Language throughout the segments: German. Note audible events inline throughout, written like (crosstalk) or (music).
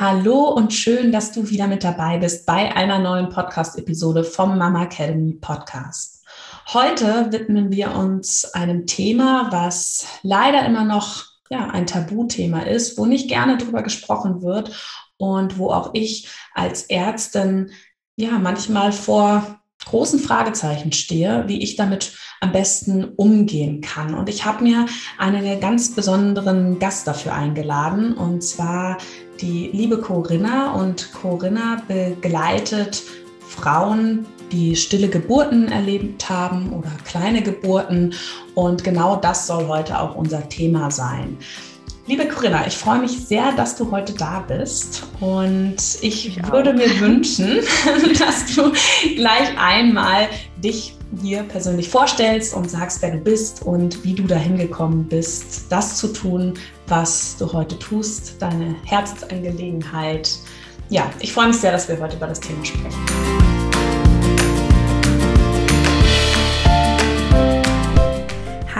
Hallo und schön, dass du wieder mit dabei bist bei einer neuen Podcast-Episode vom Mama Academy Podcast. Heute widmen wir uns einem Thema, was leider immer noch ja, ein Tabuthema ist, wo nicht gerne drüber gesprochen wird und wo auch ich als Ärztin ja manchmal vor großen Fragezeichen stehe, wie ich damit am besten umgehen kann. Und ich habe mir einen ganz besonderen Gast dafür eingeladen, und zwar die liebe Corinna. Und Corinna begleitet Frauen, die stille Geburten erlebt haben oder kleine Geburten. Und genau das soll heute auch unser Thema sein. Liebe Corinna, ich freue mich sehr, dass du heute da bist und ich, ich würde mir wünschen, (laughs) dass du gleich einmal dich hier persönlich vorstellst und sagst, wer du bist und wie du dahin gekommen bist, das zu tun, was du heute tust, deine Herzensangelegenheit. Ja, ich freue mich sehr, dass wir heute über das Thema sprechen.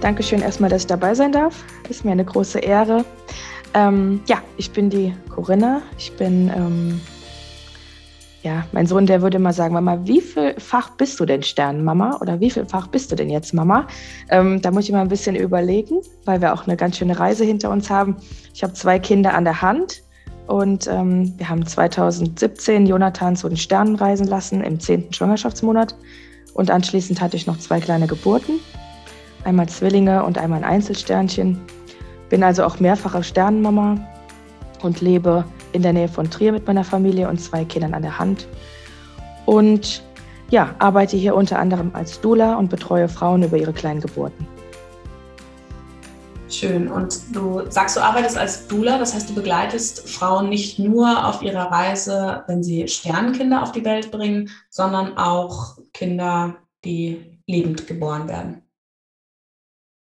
Dankeschön erstmal, dass ich dabei sein darf. Ist mir eine große Ehre. Ähm, ja, ich bin die Corinna. Ich bin, ähm, ja, mein Sohn, der würde immer sagen, Mama, wie viel Fach bist du denn Sternenmama? Oder wie viel Fach bist du denn jetzt Mama? Ähm, da muss ich mal ein bisschen überlegen, weil wir auch eine ganz schöne Reise hinter uns haben. Ich habe zwei Kinder an der Hand und ähm, wir haben 2017 Jonathan zu den Sternen reisen lassen im zehnten Schwangerschaftsmonat. Und anschließend hatte ich noch zwei kleine Geburten einmal Zwillinge und einmal ein Einzelsternchen. Bin also auch mehrfache Sternenmama und lebe in der Nähe von Trier mit meiner Familie und zwei Kindern an der Hand. Und ja, arbeite hier unter anderem als Dula und betreue Frauen über ihre kleinen Geburten. Schön. Und du sagst, du arbeitest als Dula, das heißt, du begleitest Frauen nicht nur auf ihrer Reise, wenn sie Sternenkinder auf die Welt bringen, sondern auch Kinder, die lebend geboren werden.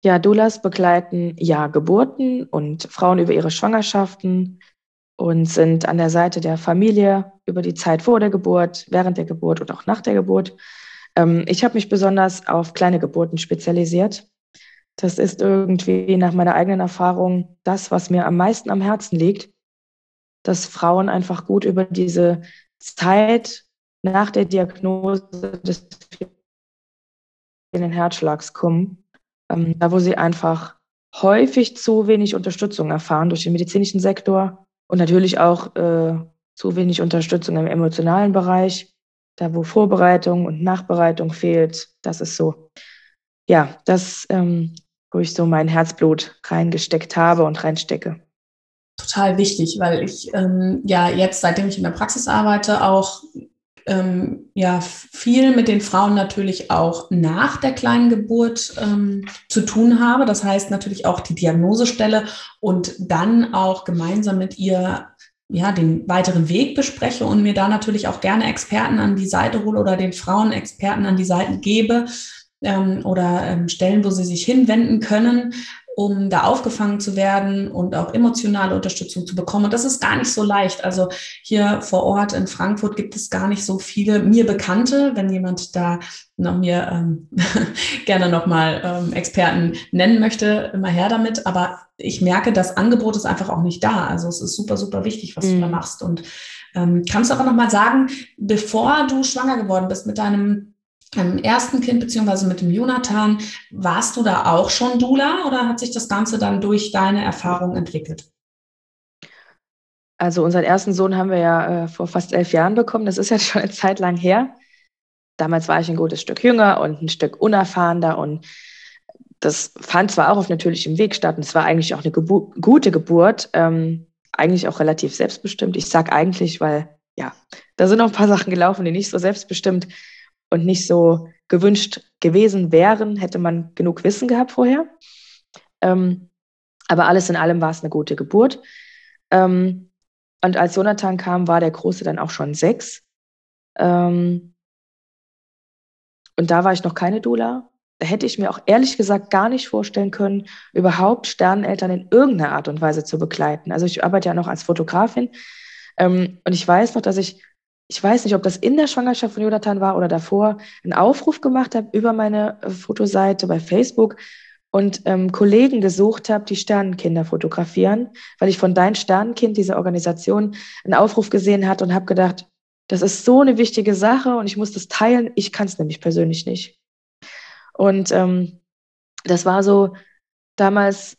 Ja, Doulas begleiten ja Geburten und Frauen über ihre Schwangerschaften und sind an der Seite der Familie über die Zeit vor der Geburt, während der Geburt und auch nach der Geburt. Ähm, ich habe mich besonders auf kleine Geburten spezialisiert. Das ist irgendwie nach meiner eigenen Erfahrung das, was mir am meisten am Herzen liegt, dass Frauen einfach gut über diese Zeit nach der Diagnose des Herzschlags kommen ähm, da wo sie einfach häufig zu wenig Unterstützung erfahren durch den medizinischen Sektor und natürlich auch äh, zu wenig Unterstützung im emotionalen Bereich, da wo Vorbereitung und Nachbereitung fehlt. Das ist so, ja, das, ähm, wo ich so mein Herzblut reingesteckt habe und reinstecke total wichtig, weil ich ähm, ja jetzt, seitdem ich in der Praxis arbeite, auch ähm, ja viel mit den Frauen natürlich auch nach der kleinen Geburt ähm, zu tun habe. Das heißt natürlich auch die Diagnosestelle und dann auch gemeinsam mit ihr ja, den weiteren Weg bespreche und mir da natürlich auch gerne Experten an die Seite hole oder den Frauen Experten an die Seite gebe ähm, oder ähm, Stellen, wo sie sich hinwenden können, um da aufgefangen zu werden und auch emotionale Unterstützung zu bekommen. Und das ist gar nicht so leicht. Also hier vor Ort in Frankfurt gibt es gar nicht so viele mir Bekannte. Wenn jemand da noch mir ähm, (laughs) gerne nochmal ähm, Experten nennen möchte, immer her damit. Aber ich merke, das Angebot ist einfach auch nicht da. Also es ist super, super wichtig, was mhm. du da mhm. machst. Und ähm, kannst du aber nochmal sagen, bevor du schwanger geworden bist mit deinem im ersten Kind beziehungsweise mit dem Jonathan, warst du da auch schon Dula oder hat sich das Ganze dann durch deine Erfahrung entwickelt? Also unseren ersten Sohn haben wir ja äh, vor fast elf Jahren bekommen. Das ist ja (laughs) schon eine Zeit lang her. Damals war ich ein gutes Stück jünger und ein Stück unerfahrener und das fand zwar auch auf natürlichem Weg statt und es war eigentlich auch eine Gebu gute Geburt, ähm, eigentlich auch relativ selbstbestimmt. Ich sage eigentlich, weil ja, da sind noch ein paar Sachen gelaufen, die nicht so selbstbestimmt und nicht so gewünscht gewesen wären, hätte man genug Wissen gehabt vorher. Ähm, aber alles in allem war es eine gute Geburt. Ähm, und als Jonathan kam, war der Große dann auch schon sechs. Ähm, und da war ich noch keine Dula. Da hätte ich mir auch ehrlich gesagt gar nicht vorstellen können, überhaupt Sterneneltern in irgendeiner Art und Weise zu begleiten. Also ich arbeite ja noch als Fotografin. Ähm, und ich weiß noch, dass ich, ich weiß nicht, ob das in der Schwangerschaft von Jonathan war oder davor, einen Aufruf gemacht habe über meine äh, Fotoseite bei Facebook und ähm, Kollegen gesucht habe, die Sternenkinder fotografieren, weil ich von Dein Sternenkind, dieser Organisation, einen Aufruf gesehen hatte und habe gedacht, das ist so eine wichtige Sache und ich muss das teilen. Ich kann es nämlich persönlich nicht. Und ähm, das war so damals,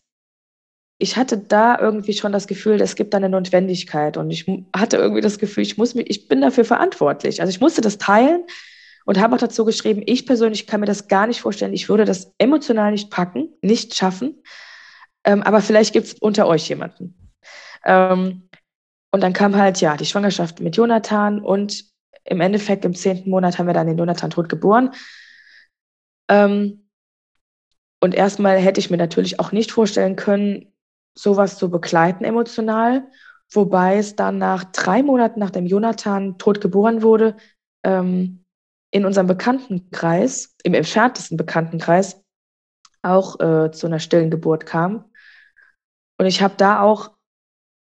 ich hatte da irgendwie schon das Gefühl, es gibt da eine Notwendigkeit und ich hatte irgendwie das Gefühl, ich muss mich, ich bin dafür verantwortlich. Also ich musste das teilen und habe auch dazu geschrieben, ich persönlich kann mir das gar nicht vorstellen. Ich würde das emotional nicht packen, nicht schaffen. Ähm, aber vielleicht gibt es unter euch jemanden. Ähm, und dann kam halt, ja, die Schwangerschaft mit Jonathan und im Endeffekt im zehnten Monat haben wir dann den Jonathan tot geboren. Ähm, und erstmal hätte ich mir natürlich auch nicht vorstellen können, sowas zu begleiten emotional. Wobei es dann nach drei Monaten, nachdem Jonathan tot geboren wurde, ähm, in unserem Bekanntenkreis, im entferntesten Bekanntenkreis, auch äh, zu einer stillen Geburt kam. Und ich habe da auch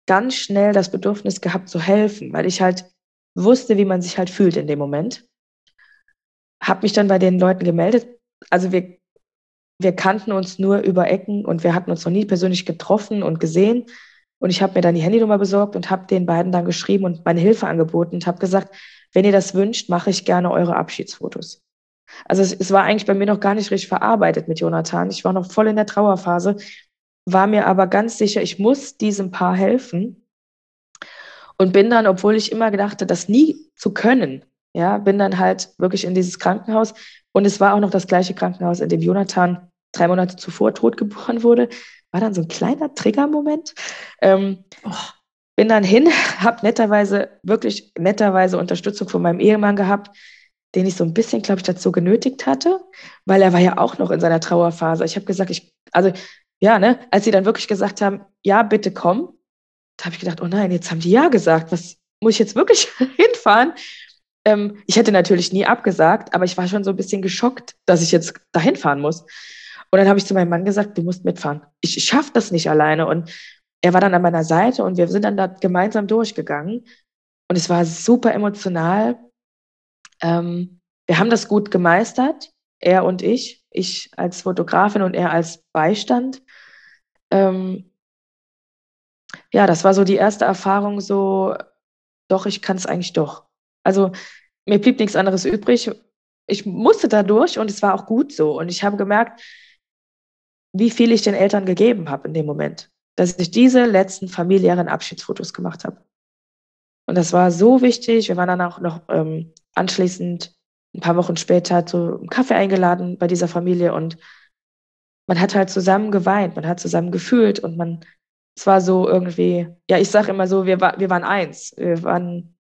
ganz schnell das Bedürfnis gehabt zu helfen, weil ich halt wusste, wie man sich halt fühlt in dem Moment. Habe mich dann bei den Leuten gemeldet. Also wir, wir kannten uns nur über Ecken und wir hatten uns noch nie persönlich getroffen und gesehen. Und ich habe mir dann die Handynummer besorgt und habe den beiden dann geschrieben und meine Hilfe angeboten und habe gesagt, wenn ihr das wünscht, mache ich gerne eure Abschiedsfotos. Also es, es, war eigentlich bei mir noch gar nicht richtig verarbeitet mit Jonathan. Ich war noch voll in der Trauerphase, war mir aber ganz sicher, ich muss diesem Paar helfen. Und bin dann, obwohl ich immer gedachte, das nie zu können, ja, bin dann halt wirklich in dieses Krankenhaus. Und es war auch noch das gleiche Krankenhaus, in dem Jonathan drei Monate zuvor totgeboren wurde. War dann so ein kleiner Triggermoment. Ähm, oh bin dann hin, (laughs) habe netterweise, wirklich netterweise Unterstützung von meinem Ehemann gehabt, den ich so ein bisschen, glaube ich, dazu genötigt hatte, weil er war ja auch noch in seiner Trauerphase. Ich habe gesagt, ich, also ja, ne, als sie dann wirklich gesagt haben, ja, bitte komm, da habe ich gedacht, oh nein, jetzt haben die ja gesagt, was muss ich jetzt wirklich (laughs) hinfahren? Ähm, ich hätte natürlich nie abgesagt, aber ich war schon so ein bisschen geschockt, dass ich jetzt dahin fahren muss. Und dann habe ich zu meinem Mann gesagt, du musst mitfahren. Ich, schaffe das nicht alleine. Und er war dann an meiner Seite und wir sind dann da gemeinsam durchgegangen. Und es war super emotional. Ähm, wir haben das gut gemeistert, er und ich. Ich als Fotografin und er als Beistand. Ähm, ja, das war so die erste Erfahrung, so, doch, ich kann es eigentlich doch. Also mir blieb nichts anderes übrig. Ich musste da durch und es war auch gut so. Und ich habe gemerkt, wie viel ich den Eltern gegeben habe in dem Moment dass ich diese letzten familiären Abschiedsfotos gemacht habe. Und das war so wichtig. Wir waren dann auch noch ähm, anschließend ein paar Wochen später zu einem Kaffee eingeladen bei dieser Familie und man hat halt zusammen geweint, man hat zusammen gefühlt und man, es war so irgendwie, ja, ich sage immer so, wir, war, wir waren eins. Wir waren,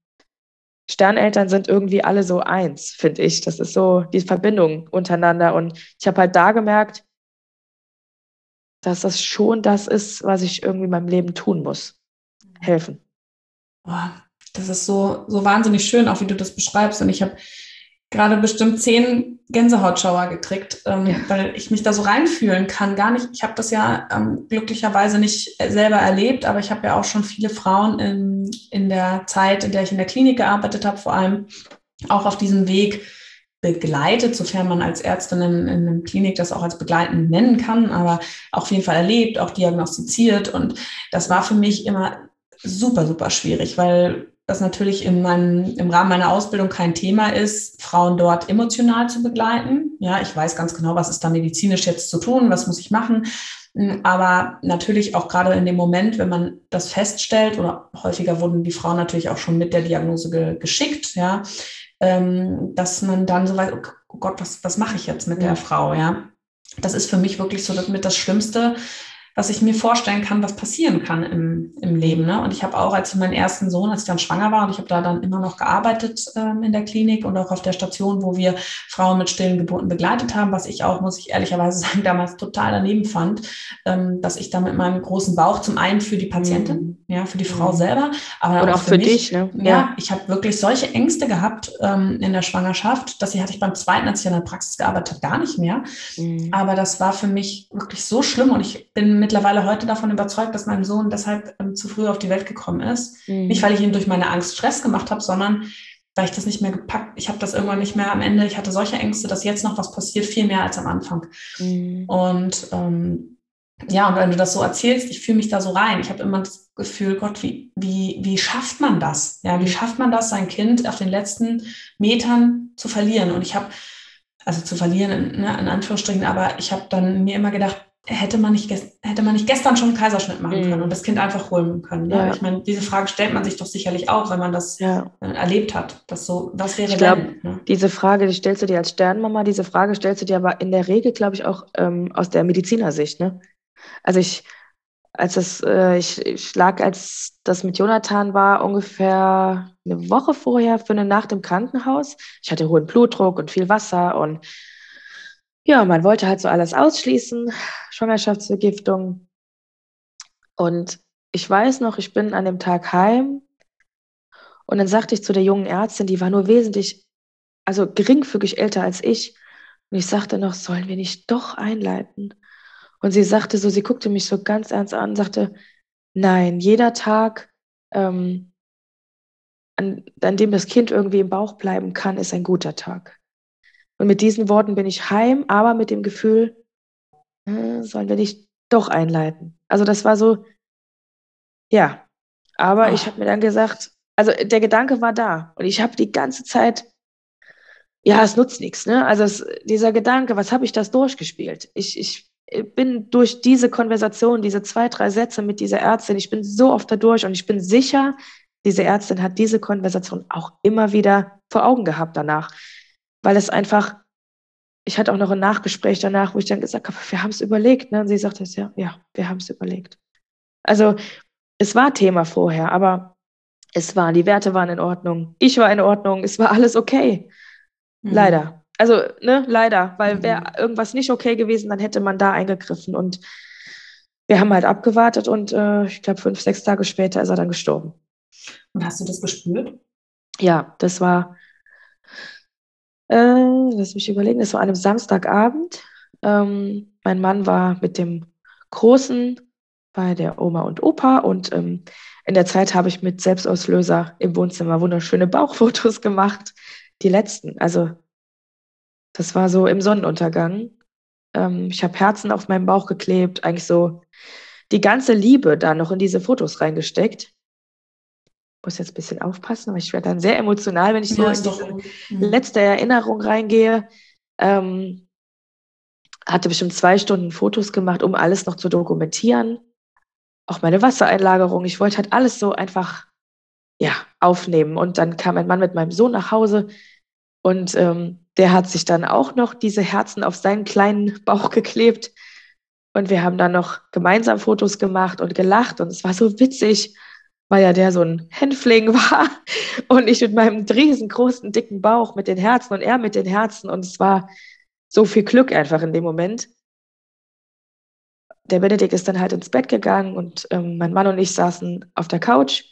Sterneltern sind irgendwie alle so eins, finde ich. Das ist so die Verbindung untereinander. Und ich habe halt da gemerkt, dass das schon das ist, was ich irgendwie in meinem Leben tun muss. Helfen. Boah, das ist so, so wahnsinnig schön, auch wie du das beschreibst. Und ich habe gerade bestimmt zehn Gänsehautschauer gekriegt, ähm, ja. weil ich mich da so reinfühlen kann. Gar nicht, ich habe das ja ähm, glücklicherweise nicht selber erlebt, aber ich habe ja auch schon viele Frauen in, in der Zeit, in der ich in der Klinik gearbeitet habe, vor allem auch auf diesem Weg begleitet, sofern man als Ärztin in, in einer Klinik das auch als begleitend nennen kann, aber auf jeden Fall erlebt, auch diagnostiziert. Und das war für mich immer super, super schwierig, weil das natürlich in meinem, im Rahmen meiner Ausbildung kein Thema ist, Frauen dort emotional zu begleiten. Ja, ich weiß ganz genau, was ist da medizinisch jetzt zu tun, was muss ich machen. Aber natürlich auch gerade in dem Moment, wenn man das feststellt, oder häufiger wurden die Frauen natürlich auch schon mit der Diagnose ge geschickt, ja, ähm, dass man dann so weiß, oh Gott, was, was mache ich jetzt mit der Frau, ja. Das ist für mich wirklich so mit das Schlimmste, was ich mir vorstellen kann, was passieren kann im, im Leben. Ne? Und ich habe auch, als ich meinen ersten Sohn, als ich dann schwanger war, und ich habe da dann immer noch gearbeitet ähm, in der Klinik und auch auf der Station, wo wir Frauen mit stillen Geburten begleitet haben, was ich auch, muss ich ehrlicherweise (laughs) sagen, damals total daneben fand, ähm, dass ich da mit meinem großen Bauch zum einen für die Patientin, mhm. ja, für die Frau mhm. selber, aber auch, auch, für, für mich, dich. Ne? Ja, ja ich habe wirklich solche Ängste gehabt ähm, in der Schwangerschaft, dass sie hatte ich beim zweiten, als ich in der Praxis gearbeitet habe, gar nicht mehr. Mhm. Aber das war für mich wirklich so schlimm und ich bin mittlerweile heute davon überzeugt, dass mein Sohn deshalb ähm, zu früh auf die Welt gekommen ist. Mhm. Nicht, weil ich ihm durch meine Angst Stress gemacht habe, sondern weil ich das nicht mehr gepackt, ich habe das irgendwann nicht mehr am Ende, ich hatte solche Ängste, dass jetzt noch was passiert, viel mehr als am Anfang. Mhm. Und ähm, ja, und wenn du das so erzählst, ich fühle mich da so rein. Ich habe immer das Gefühl, Gott, wie, wie, wie schafft man das? Ja, wie mhm. schafft man das, sein Kind auf den letzten Metern zu verlieren? Und ich habe, also zu verlieren in, ne, in Anführungsstrichen, aber ich habe dann mir immer gedacht, hätte man nicht, hätte man nicht gestern schon einen Kaiserschnitt machen können mhm. und das Kind einfach holen können. Ne? Ja. Ich meine, diese Frage stellt man sich doch sicherlich auch, wenn man das ja. Äh, erlebt hat. Dass so, was wäre ich glaub, wenn? Ne? Diese Frage, die stellst du dir als Sternmama, diese Frage stellst du dir aber in der Regel, glaube ich, auch ähm, aus der Medizinersicht. Ne? Also ich, als das, äh, ich, ich lag, als das mit Jonathan war, ungefähr eine Woche vorher für eine Nacht im Krankenhaus. Ich hatte hohen Blutdruck und viel Wasser und ja, man wollte halt so alles ausschließen, Schwangerschaftsvergiftung. Und ich weiß noch, ich bin an dem Tag heim und dann sagte ich zu der jungen Ärztin, die war nur wesentlich, also geringfügig älter als ich. Und ich sagte noch, sollen wir nicht doch einleiten? Und sie sagte so, sie guckte mich so ganz ernst an sagte, nein, jeder Tag, ähm, an, an dem das Kind irgendwie im Bauch bleiben kann, ist ein guter Tag. Und mit diesen Worten bin ich heim, aber mit dem Gefühl, äh, sollen wir nicht doch einleiten. Also das war so, ja. Aber oh. ich habe mir dann gesagt, also der Gedanke war da. Und ich habe die ganze Zeit, ja, es nutzt nichts, ne? Also es, dieser Gedanke, was habe ich das durchgespielt? Ich, ich bin durch diese Konversation, diese zwei, drei Sätze mit dieser Ärztin, ich bin so oft da durch und ich bin sicher, diese Ärztin hat diese Konversation auch immer wieder vor Augen gehabt danach weil es einfach, ich hatte auch noch ein Nachgespräch danach, wo ich dann gesagt habe, wir haben es überlegt. Ne? Und sie sagte, ja, ja, wir haben es überlegt. Also es war Thema vorher, aber es war, die Werte waren in Ordnung. Ich war in Ordnung, es war alles okay. Mhm. Leider. Also, ne, leider, weil mhm. wäre irgendwas nicht okay gewesen, dann hätte man da eingegriffen. Und wir haben halt abgewartet und äh, ich glaube, fünf, sechs Tage später ist er dann gestorben. Und hast du das gespürt? Ja, das war, äh, lass mich überlegen, das war an einem Samstagabend. Ähm, mein Mann war mit dem Großen bei der Oma und Opa und ähm, in der Zeit habe ich mit Selbstauslöser im Wohnzimmer wunderschöne Bauchfotos (laughs) gemacht. Die letzten. Also das war so im Sonnenuntergang. Ähm, ich habe Herzen auf meinem Bauch geklebt, eigentlich so die ganze Liebe da noch in diese Fotos reingesteckt muss jetzt ein bisschen aufpassen, aber ich werde dann sehr emotional, wenn ich so ja, in diese mhm. letzte Erinnerung reingehe. Ähm, hatte bestimmt zwei Stunden Fotos gemacht, um alles noch zu dokumentieren. Auch meine Wassereinlagerung. Ich wollte halt alles so einfach ja, aufnehmen. Und dann kam mein Mann mit meinem Sohn nach Hause und ähm, der hat sich dann auch noch diese Herzen auf seinen kleinen (laughs) Bauch geklebt. Und wir haben dann noch gemeinsam Fotos gemacht und gelacht und es war so witzig weil ja der so ein Hänfling (laughs) war und ich mit meinem riesengroßen, dicken Bauch mit den Herzen und er mit den Herzen und es war so viel Glück einfach in dem Moment. Der Benedikt ist dann halt ins Bett gegangen und ähm, mein Mann und ich saßen auf der Couch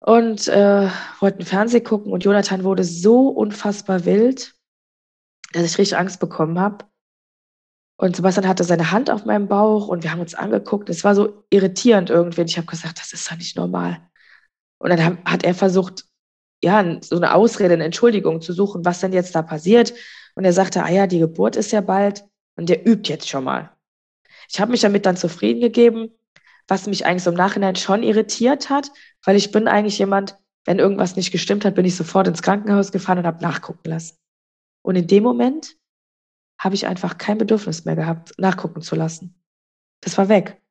und äh, wollten Fernsehen gucken und Jonathan wurde so unfassbar wild, dass ich richtig Angst bekommen habe. Und Sebastian hatte seine Hand auf meinem Bauch und wir haben uns angeguckt. Es war so irritierend irgendwie. Und ich habe gesagt, das ist doch nicht normal. Und dann hat er versucht, ja, so eine Ausrede, eine Entschuldigung zu suchen, was denn jetzt da passiert. Und er sagte, ah ja, die Geburt ist ja bald und der übt jetzt schon mal. Ich habe mich damit dann zufrieden gegeben, was mich eigentlich so im Nachhinein schon irritiert hat, weil ich bin eigentlich jemand, wenn irgendwas nicht gestimmt hat, bin ich sofort ins Krankenhaus gefahren und habe nachgucken lassen. Und in dem Moment habe ich einfach kein Bedürfnis mehr gehabt, nachgucken zu lassen. Das war weg.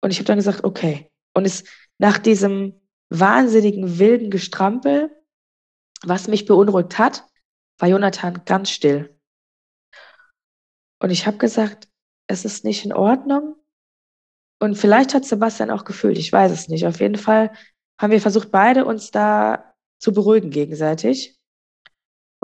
Und ich habe dann gesagt, okay. Und es nach diesem wahnsinnigen wilden Gestrampel, was mich beunruhigt hat, war Jonathan ganz still. Und ich habe gesagt, es ist nicht in Ordnung. Und vielleicht hat Sebastian auch gefühlt, ich weiß es nicht. Auf jeden Fall haben wir versucht, beide uns da zu beruhigen gegenseitig.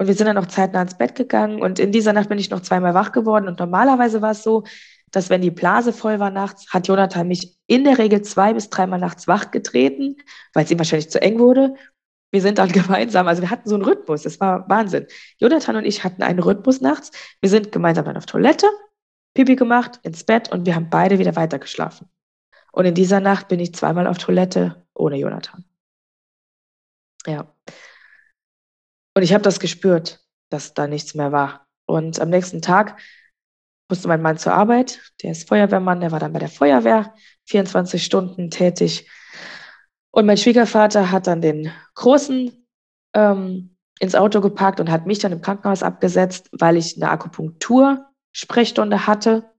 Und wir sind dann auch zeitnah ins Bett gegangen. Und in dieser Nacht bin ich noch zweimal wach geworden. Und normalerweise war es so, dass wenn die Blase voll war nachts, hat Jonathan mich in der Regel zwei bis dreimal nachts wach getreten, weil es ihm wahrscheinlich zu eng wurde. Wir sind dann (laughs) gemeinsam, also wir hatten so einen Rhythmus, das war Wahnsinn. Jonathan und ich hatten einen Rhythmus nachts. Wir sind gemeinsam dann auf Toilette, Pipi gemacht, ins Bett und wir haben beide wieder weitergeschlafen. Und in dieser Nacht bin ich zweimal auf Toilette ohne Jonathan. Ja. Und ich habe das gespürt, dass da nichts mehr war. Und am nächsten Tag musste mein Mann zur Arbeit. Der ist Feuerwehrmann, der war dann bei der Feuerwehr, 24 Stunden tätig. Und mein Schwiegervater hat dann den Großen ähm, ins Auto gepackt und hat mich dann im Krankenhaus abgesetzt, weil ich eine Akupunktur-Sprechstunde hatte.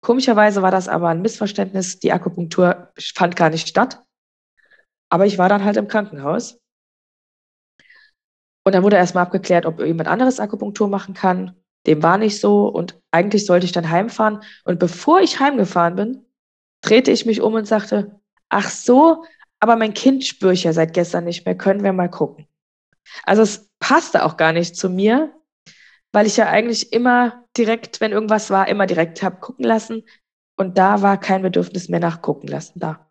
Komischerweise war das aber ein Missverständnis. Die Akupunktur fand gar nicht statt. Aber ich war dann halt im Krankenhaus. Und dann wurde erstmal abgeklärt, ob jemand anderes Akupunktur machen kann. Dem war nicht so. Und eigentlich sollte ich dann heimfahren. Und bevor ich heimgefahren bin, drehte ich mich um und sagte, ach so, aber mein Kind spüre ich ja seit gestern nicht mehr. Können wir mal gucken. Also es passte auch gar nicht zu mir, weil ich ja eigentlich immer direkt, wenn irgendwas war, immer direkt habe gucken lassen. Und da war kein Bedürfnis mehr nach gucken lassen da.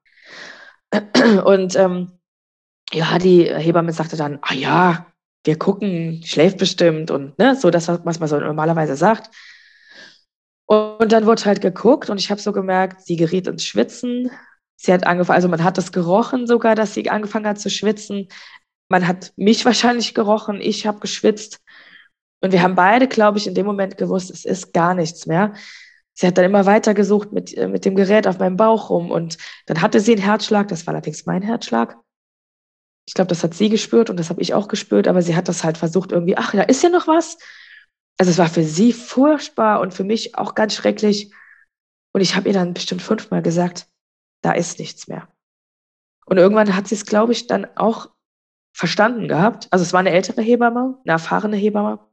Und ähm, ja, die Hebamme sagte dann, ah ja, wir gucken, schläft bestimmt und ne, so das, was man so normalerweise sagt. Und dann wurde halt geguckt und ich habe so gemerkt, sie geriet ins Schwitzen. Sie hat angefangen, also man hat das gerochen sogar, dass sie angefangen hat zu schwitzen. Man hat mich wahrscheinlich gerochen, ich habe geschwitzt. Und wir haben beide, glaube ich, in dem Moment gewusst, es ist gar nichts mehr. Sie hat dann immer weiter gesucht mit, äh, mit dem Gerät auf meinem Bauch rum und dann hatte sie einen Herzschlag, das war allerdings mein Herzschlag. Ich glaube, das hat sie gespürt und das habe ich auch gespürt, aber sie hat das halt versucht irgendwie, ach, da ist ja noch was. Also es war für sie furchtbar und für mich auch ganz schrecklich. Und ich habe ihr dann bestimmt fünfmal gesagt, da ist nichts mehr. Und irgendwann hat sie es, glaube ich, dann auch verstanden gehabt. Also es war eine ältere Hebamme, eine erfahrene Hebamme.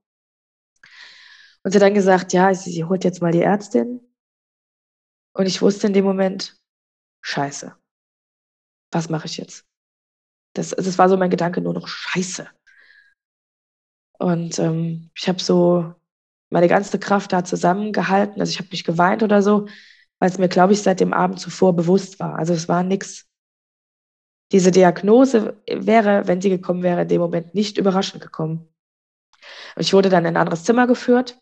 Und sie hat dann gesagt, ja, sie, sie holt jetzt mal die Ärztin. Und ich wusste in dem Moment, scheiße, was mache ich jetzt? Das, also das war so mein Gedanke, nur noch scheiße. Und ähm, ich habe so meine ganze Kraft da zusammengehalten. Also ich habe nicht geweint oder so, weil es mir, glaube ich, seit dem Abend zuvor bewusst war. Also es war nichts. Diese Diagnose wäre, wenn sie gekommen wäre, in dem Moment nicht überraschend gekommen. Ich wurde dann in ein anderes Zimmer geführt.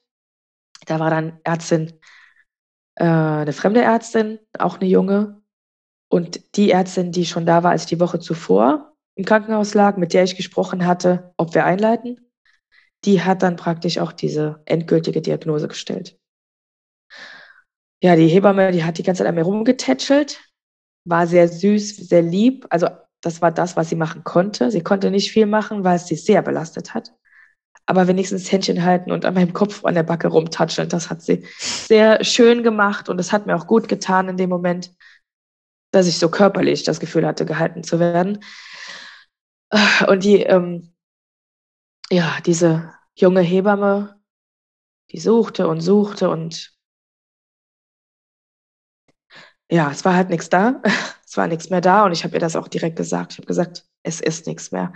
Da war dann Ärztin, äh, eine fremde Ärztin, auch eine junge. Und die Ärztin, die schon da war, als die Woche zuvor im Krankenhaus lag, mit der ich gesprochen hatte, ob wir einleiten, die hat dann praktisch auch diese endgültige Diagnose gestellt. Ja, die Hebamme, die hat die ganze Zeit an mir rumgetätschelt, war sehr süß, sehr lieb. Also das war das, was sie machen konnte. Sie konnte nicht viel machen, weil es sie sehr belastet hat aber wenigstens Händchen halten und an meinem Kopf an der Backe rumtatscheln. Das hat sie sehr schön gemacht und es hat mir auch gut getan in dem Moment, dass ich so körperlich das Gefühl hatte, gehalten zu werden. (laughs) Und die, ähm, ja, diese junge Hebamme, die suchte und suchte und ja, es war halt nichts da. (laughs) Es war nichts mehr da und ich habe ihr das auch direkt gesagt. Ich habe gesagt, es ist nichts mehr.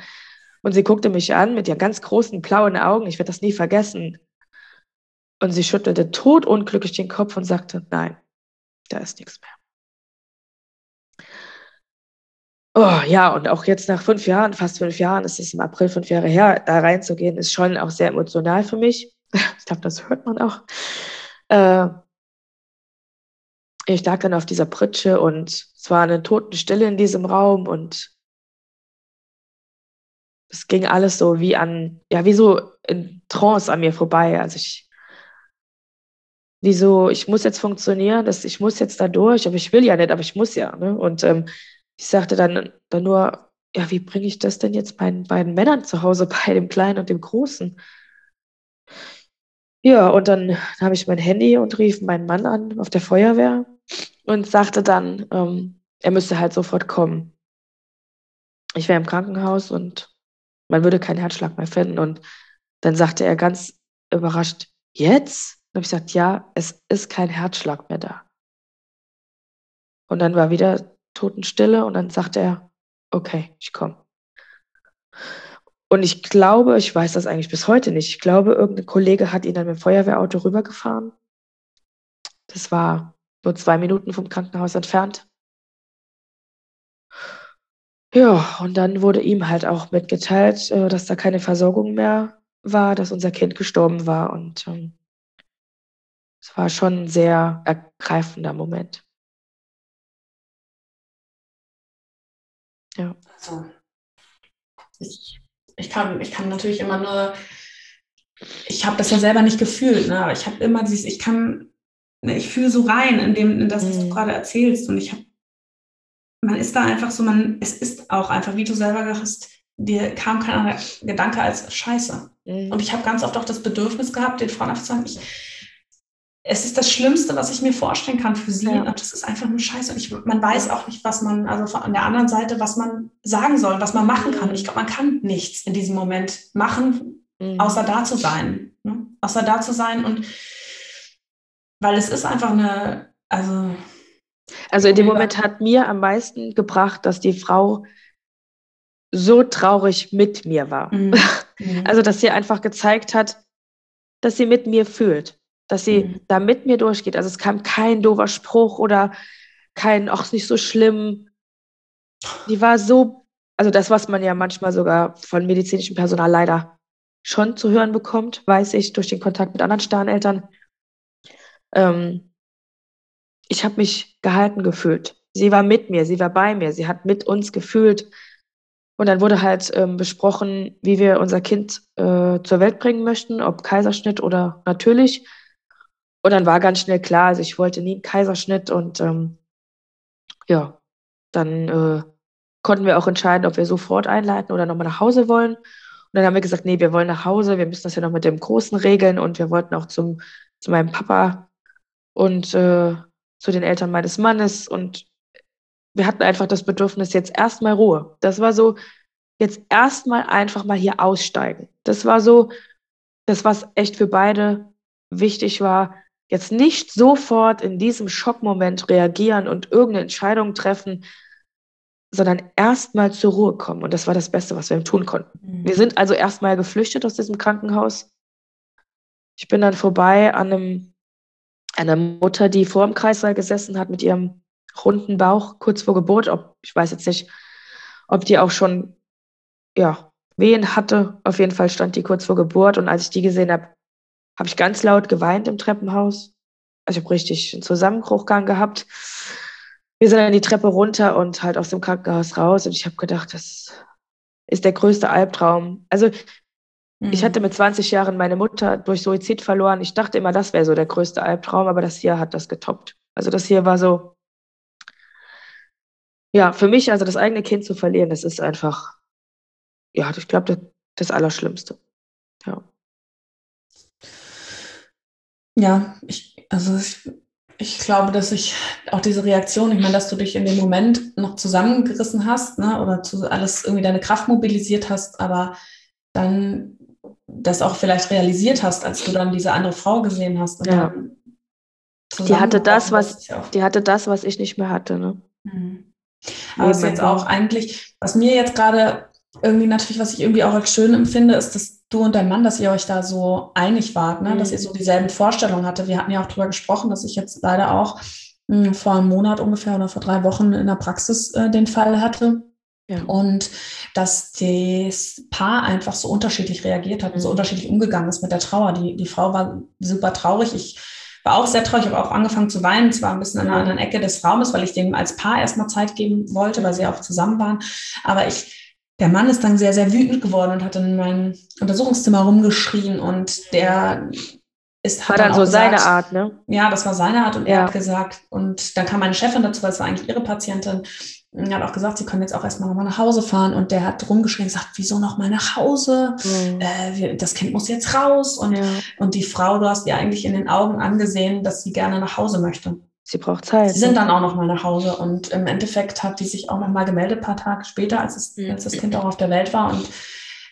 Und sie guckte mich an mit ihren ganz großen blauen Augen. Ich werde das nie vergessen. Und sie schüttelte todunglücklich den Kopf und sagte, nein, da ist nichts mehr. Oh ja, und auch jetzt nach fünf Jahren, fast fünf Jahren, ist es im April fünf Jahre her, da reinzugehen, ist schon auch sehr emotional für mich. (laughs) Ich glaube, das hört man auch. Äh, ich lag dann auf dieser Pritsche und es war eine Totenstille in diesem Raum und es ging alles so wie an, ja, wie so in Trance an mir vorbei. Also ich, wie so, ich muss jetzt funktionieren, das, ich muss jetzt da durch, aber ich will ja nicht, aber ich muss ja. Ne? Und ähm, ich sagte dann, dann nur, ja, wie bringe ich das denn jetzt meinen beiden Männern zu Hause (laughs) bei, dem Kleinen und dem Großen? Ja, und dann habe ich mein Handy und rief meinen Mann an auf der Feuerwehr und sagte dann, ähm, er müsste halt sofort kommen. Ich wäre im Krankenhaus und man würde keinen Herzschlag mehr finden. Und dann sagte er ganz überrascht, jetzt? habe ich gesagt, ja, es ist kein Herzschlag mehr da. Und dann war wieder Totenstille und dann sagte er, okay, ich komme. Und ich glaube, ich weiß das eigentlich bis heute nicht. Ich glaube, irgendein Kollege hat ihn dann mit dem Feuerwehrauto rübergefahren. Das war nur zwei Minuten vom Krankenhaus entfernt. Ja, und dann wurde ihm halt auch mitgeteilt, äh, dass da keine Versorgung mehr war, dass unser Kind gestorben war. Und ähm, es war schon ein sehr ergreifender Moment. Ja. Also, ich ich kann, ich kann natürlich immer nur, ich habe das ja selber nicht gefühlt, ne? aber ich habe immer dieses, ich kann, ne, ich fühle so rein in dem, in das, was du mhm. gerade erzählst und ich habe, man ist da einfach so, man, es ist auch einfach, wie du selber gesagt hast, dir kam kein anderer Gedanke als Scheiße. Mhm. Und ich habe ganz oft auch das Bedürfnis gehabt, den Frauen einfach zu sagen, ich, es ist das Schlimmste, was ich mir vorstellen kann für sie. Ja. Und das ist einfach nur scheiße. Und ich, man weiß auch nicht, was man, also von der anderen Seite, was man sagen soll, was man machen kann. Und ich glaube, man kann nichts in diesem Moment machen, mhm. außer da zu sein. Ne? Außer da zu sein. Und weil es ist einfach eine, also. Also in dem Moment hat mir am meisten gebracht, dass die Frau so traurig mit mir war. Mhm. (laughs) Mhm. Also, dass sie einfach gezeigt hat, dass sie mit mir fühlt dass sie mhm. da mit mir durchgeht. Also es kam kein doofer Spruch oder kein, ach, ist nicht so schlimm. Die war so, also das, was man ja manchmal sogar von medizinischem Personal leider schon zu hören bekommt, weiß ich durch den Kontakt mit anderen Starreneltern. Ähm, ich habe mich gehalten gefühlt. Sie war mit mir, sie war bei mir, sie hat mit uns gefühlt. Und dann wurde halt ähm, besprochen, wie wir unser Kind äh, zur Welt bringen möchten, ob Kaiserschnitt oder natürlich. Und dann war ganz schnell klar, also ich wollte nie einen Kaiserschnitt und ähm, ja, dann äh, konnten wir auch entscheiden, ob wir sofort einleiten oder nochmal nach Hause wollen. Und dann haben wir gesagt, nee, wir wollen nach Hause, wir müssen das ja noch mit dem Großen regeln und wir wollten auch zum, zu meinem Papa und äh, zu den Eltern meines Mannes und wir hatten einfach das Bedürfnis, jetzt erstmal Ruhe. Das war so, jetzt erstmal einfach mal hier aussteigen. Das war so, das, was echt für beide wichtig war, jetzt nicht sofort in diesem Schockmoment reagieren und irgendeine Entscheidung treffen, sondern erstmal zur Ruhe kommen. Und das war das Beste, was wir tun konnten. Mhm. Wir sind also erstmal geflüchtet aus diesem Krankenhaus. Ich bin dann vorbei an einem, einer Mutter, die vor dem Kreissaal gesessen hat mit ihrem runden Bauch kurz vor Geburt. Ob, ich weiß jetzt nicht, ob die auch schon ja, Wehen hatte. Auf jeden Fall stand die kurz vor Geburt. Und als ich die gesehen habe, habe ich ganz laut geweint im Treppenhaus. Also ich habe richtig einen Zusammenbruchgang gehabt. Wir sind dann die Treppe runter und halt aus dem Krankenhaus raus und ich habe gedacht, das ist der größte Albtraum. Also mhm. ich hatte mit 20 Jahren meine Mutter durch Suizid verloren. Ich dachte immer, das wäre so der größte Albtraum, aber das hier hat das getoppt. Also das hier war so, ja, für mich, also das eigene Kind zu verlieren, das ist einfach, ja, ich glaube, das, das Allerschlimmste. Ja. Ja, ich, also ich, ich glaube, dass ich auch diese Reaktion, ich meine, dass du dich in dem Moment noch zusammengerissen hast, ne, oder zu alles irgendwie deine Kraft mobilisiert hast, aber dann das auch vielleicht realisiert hast, als du dann diese andere Frau gesehen hast. ja. Die hatte das, was, die hatte das, was ich nicht mehr hatte, ne? Mhm. Aber es ist jetzt auch eigentlich, was mir jetzt gerade irgendwie natürlich, was ich irgendwie auch als schön empfinde, ist, dass du und dein Mann, dass ihr euch da so einig wart, ne? dass ihr so mhm. dieselben Vorstellungen hatte. Wir hatten ja auch darüber gesprochen, dass ich jetzt leider auch mh, hm, vor einem Monat ungefähr oder vor drei Wochen in der Praxis äh, den Fall hatte. Ja. Und dass das Paar einfach so unterschiedlich reagiert hat und so mhm. unterschiedlich umgegangen ist mit der Trauer. Die, die Frau war super traurig. Ich war auch sehr traurig. Ich habe auch angefangen zu weinen. Es war ein bisschen an einer anderen Ecke des Raumes, weil ich dem als Paar erstmal Zeit geben wollte, weil sie auch zusammen waren. Aber ich der Mann ist dann sehr, sehr wütend geworden und hat in mein Untersuchungszimmer rumgeschrien und der ist war dann, dann so gesagt, seine Art, ne? Ja, das war seine Art und ja. er hat gesagt, und dann kam meine Chefin dazu, weil es war eigentlich ihre Patientin, und hat auch gesagt, sie können jetzt auch erstmal nochmal nach Hause fahren und der hat rumgeschrien und gesagt, wieso nochmal nach Hause? Mhm. Äh, das Kind muss jetzt raus und, ja. und die Frau, du hast ihr eigentlich in den Augen angesehen, dass sie gerne nach Hause möchte. Sie braucht Zeit. Sie sind ne? dann auch noch mal nach Hause und im Endeffekt hat die sich auch noch mal gemeldet, ein paar Tage später, als, es, mhm. als das Kind auch auf der Welt war. Und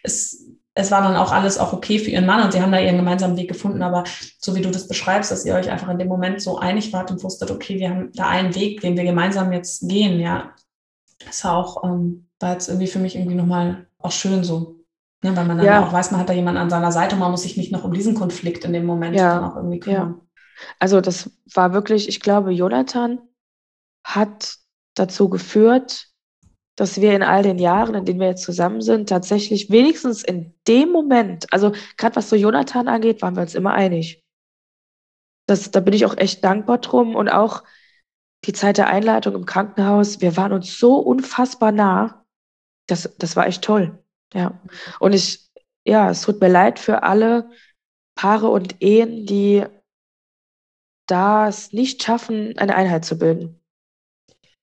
es, es war dann auch alles auch okay für ihren Mann und sie haben da ihren gemeinsamen Weg gefunden. Aber so wie du das beschreibst, dass ihr euch einfach in dem Moment so einig wart und wusstet, okay, wir haben da einen Weg, den wir gemeinsam jetzt gehen, ja, ist auch, ähm, war jetzt irgendwie für mich irgendwie nochmal auch schön so. Ne, weil man dann ja. auch weiß, man hat da jemanden an seiner Seite und man muss sich nicht noch um diesen Konflikt in dem Moment ja. dann auch irgendwie kümmern. Ja. Also das war wirklich, ich glaube, Jonathan hat dazu geführt, dass wir in all den Jahren, in denen wir jetzt zusammen sind, tatsächlich wenigstens in dem Moment, also gerade was so Jonathan angeht, waren wir uns immer einig. Das, da bin ich auch echt dankbar drum und auch die Zeit der Einleitung im Krankenhaus, wir waren uns so unfassbar nah. Das, das war echt toll. Ja. Und ich, ja, es tut mir leid für alle Paare und Ehen, die das nicht schaffen, eine Einheit zu bilden.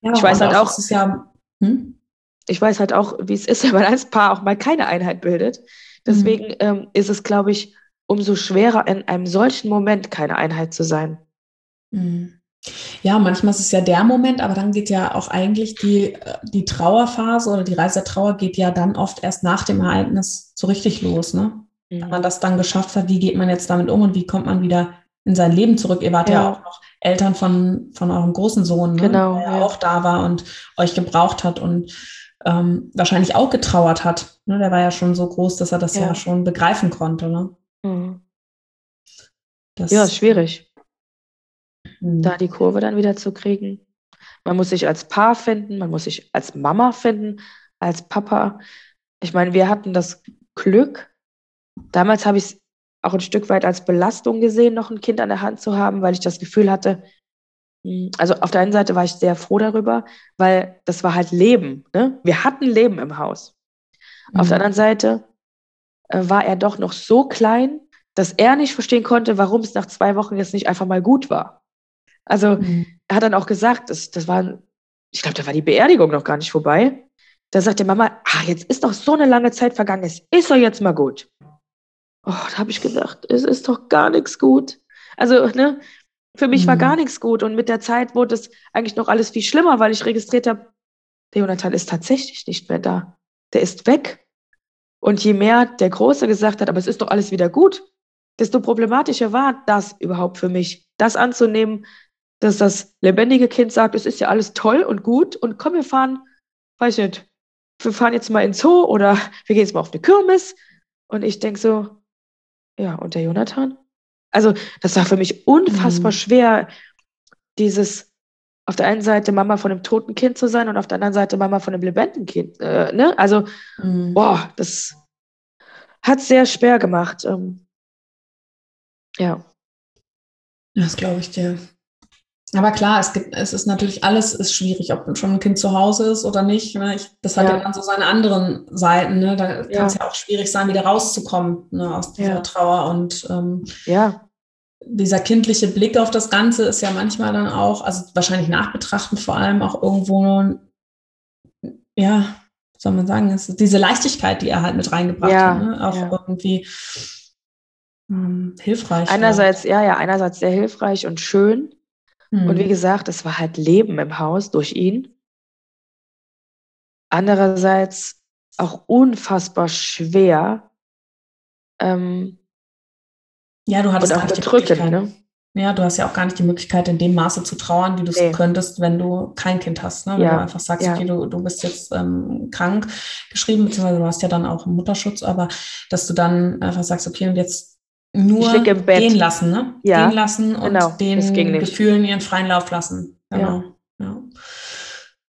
Ja, ich weiß halt auch, ja, hm? ich weiß halt auch, wie es ist, (laughs) wenn man als Paar auch mal keine Einheit bildet. Deswegen mhm. ähm, ist es, glaube ich, umso schwerer, in einem solchen Moment keine Einheit zu sein. Mhm. Ja, manchmal ist es ja der Moment, aber dann geht ja auch eigentlich die, äh, die Trauerphase oder die Reise der Trauer geht ja dann oft erst nach dem Ereignis so richtig los, ne? Mhm. Wenn man das dann geschafft hat, wie geht man jetzt damit um und wie kommt man wieder in sein Leben zurück? Ihr wart ja, ja auch noch Eltern von, von eurem großen Sohn, ne? genau, der ja auch da war und euch gebraucht hat und ähm, wahrscheinlich auch getrauert hat. Ne? Der war ja schon so groß, dass er das ja, ja schon begreifen konnte. Ne? Mhm. Das, ja, ist schwierig, mhm. da die Kurve dann wieder zu kriegen. Man muss sich als Paar finden, man muss sich als Mama finden, als Papa. Ich meine, wir hatten das Glück, damals habe ich es auch ein Stück weit als Belastung gesehen, noch ein Kind an der Hand zu haben, weil ich das Gefühl hatte, hm, also auf der einen Seite war ich sehr froh darüber, weil das war halt Leben. Ne? Wir hatten Leben im Haus. Mhm. Auf der mhm. anderen Seite äh, war er doch noch so klein, dass er nicht verstehen konnte, warum es nach zwei Wochen jetzt nicht einfach mal gut war. Also mhm. er hat dann auch gesagt, das, das war, ich glaube, da war die Beerdigung noch gar nicht vorbei. Da sagte Mama, ah, jetzt ist doch so eine lange Zeit vergangen, es ist doch jetzt mal gut. Oh, da habe ich gedacht, es ist doch gar nichts gut. Also, ne, für mich mhm. war gar nichts gut. Und mit der Zeit wurde es eigentlich noch alles viel schlimmer, weil ich registriert habe, der Jonathan ist tatsächlich nicht mehr da. Der ist weg. Und je mehr der Große gesagt hat, aber es ist doch alles wieder gut, desto problematischer war das überhaupt für mich, das anzunehmen, dass das lebendige Kind sagt, es ist ja alles toll und gut und komm, wir fahren, weiß ich nicht, wir fahren jetzt mal ins Zoo oder wir gehen jetzt mal auf eine Kirmes. Und ich denke so, ja, und der Jonathan? Also das war für mich unfassbar mhm. schwer, dieses auf der einen Seite Mama von einem toten Kind zu sein und auf der anderen Seite Mama von einem lebendigen Kind. Äh, ne? Also, mhm. boah, das hat sehr schwer gemacht. Ähm, ja. Das glaube ich dir. Aber klar, es gibt, es ist natürlich alles ist schwierig, ob schon ein Kind zu Hause ist oder nicht. Ne? Ich, das hat ja. ja dann so seine anderen Seiten. Ne? Da ja. kann es ja auch schwierig sein, wieder rauszukommen ne? aus dieser ja. Trauer. Und ähm, ja. dieser kindliche Blick auf das Ganze ist ja manchmal dann auch, also wahrscheinlich nachbetrachten vor allem auch irgendwo, ja, soll man sagen, ist diese Leichtigkeit, die er halt mit reingebracht hat, ne? auch irgendwie ähm, hilfreich. Einerseits, ja, ja, einerseits sehr hilfreich und schön. Mhm. Und wie hm. gesagt, es war halt Leben im Haus durch ihn. Andererseits auch unfassbar schwer. Ähm, ja, du hattest auch bedrückend, ne? Ja, du hast ja auch gar nicht die Möglichkeit, in dem Maße zu trauern, wie du es nee. könntest, wenn du kein Kind hast. Ne? Wenn ja. du einfach sagst, ja. okay, du, du bist jetzt ähm, krank geschrieben, beziehungsweise du hast ja dann auch einen Mutterschutz, aber dass du dann einfach sagst, okay, und jetzt nur gehen lassen, ne? Ja, gehen lassen und genau. den Gefühlen ihren freien Lauf lassen. Genau. Ja. ja.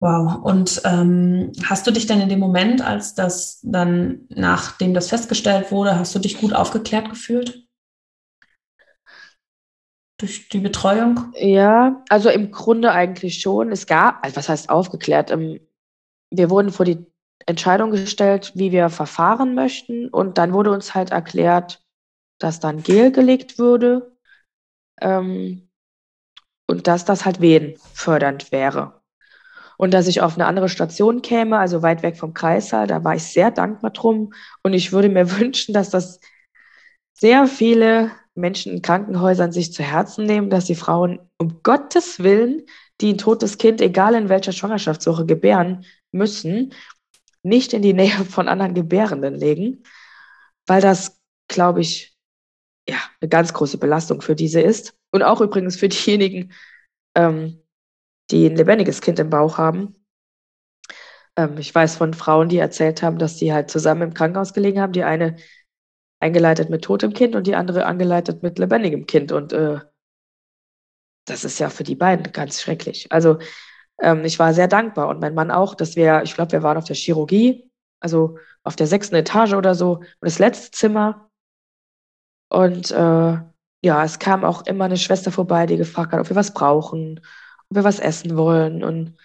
Wow. Und ähm, hast du dich denn in dem Moment, als das dann, nachdem das festgestellt wurde, hast du dich gut aufgeklärt gefühlt? Durch die Betreuung? Ja, also im Grunde eigentlich schon. Es gab, also was heißt aufgeklärt? Ähm, wir wurden vor die Entscheidung gestellt, wie wir verfahren möchten. Und dann wurde uns halt erklärt, dass dann Gel gelegt würde ähm, und dass das halt wehenfördernd wäre. Und dass ich auf eine andere Station käme, also weit weg vom Kreissaal, da war ich sehr dankbar drum. Und ich würde mir (laughs) wünschen, dass das sehr viele Menschen in Krankenhäusern sich zu Herzen nehmen, dass die Frauen um Gottes Willen, die ein totes Kind, egal in welcher Schwangerschaftswoche gebären müssen, nicht in die Nähe von anderen Gebärenden legen, weil das, glaube ich, ja, eine ganz große Belastung für diese ist. Und auch übrigens für diejenigen, ähm, die ein lebendiges Kind im Bauch haben. Ähm, ich weiß von Frauen, die erzählt haben, dass sie halt zusammen im Krankenhaus gelegen haben. Die eine eingeleitet mit totem Kind und die andere angeleitet mit lebendigem Kind. Und äh, das ist ja für die beiden ganz schrecklich. Also ähm, ich war sehr dankbar und mein Mann auch, dass wir, ich glaube, wir waren auf der Chirurgie, also auf der sechsten Etage oder so, und das letzte Zimmer. Und äh, ja, es kam auch immer eine Schwester vorbei, die gefragt hat, ob wir was brauchen, ob wir was essen wollen. Und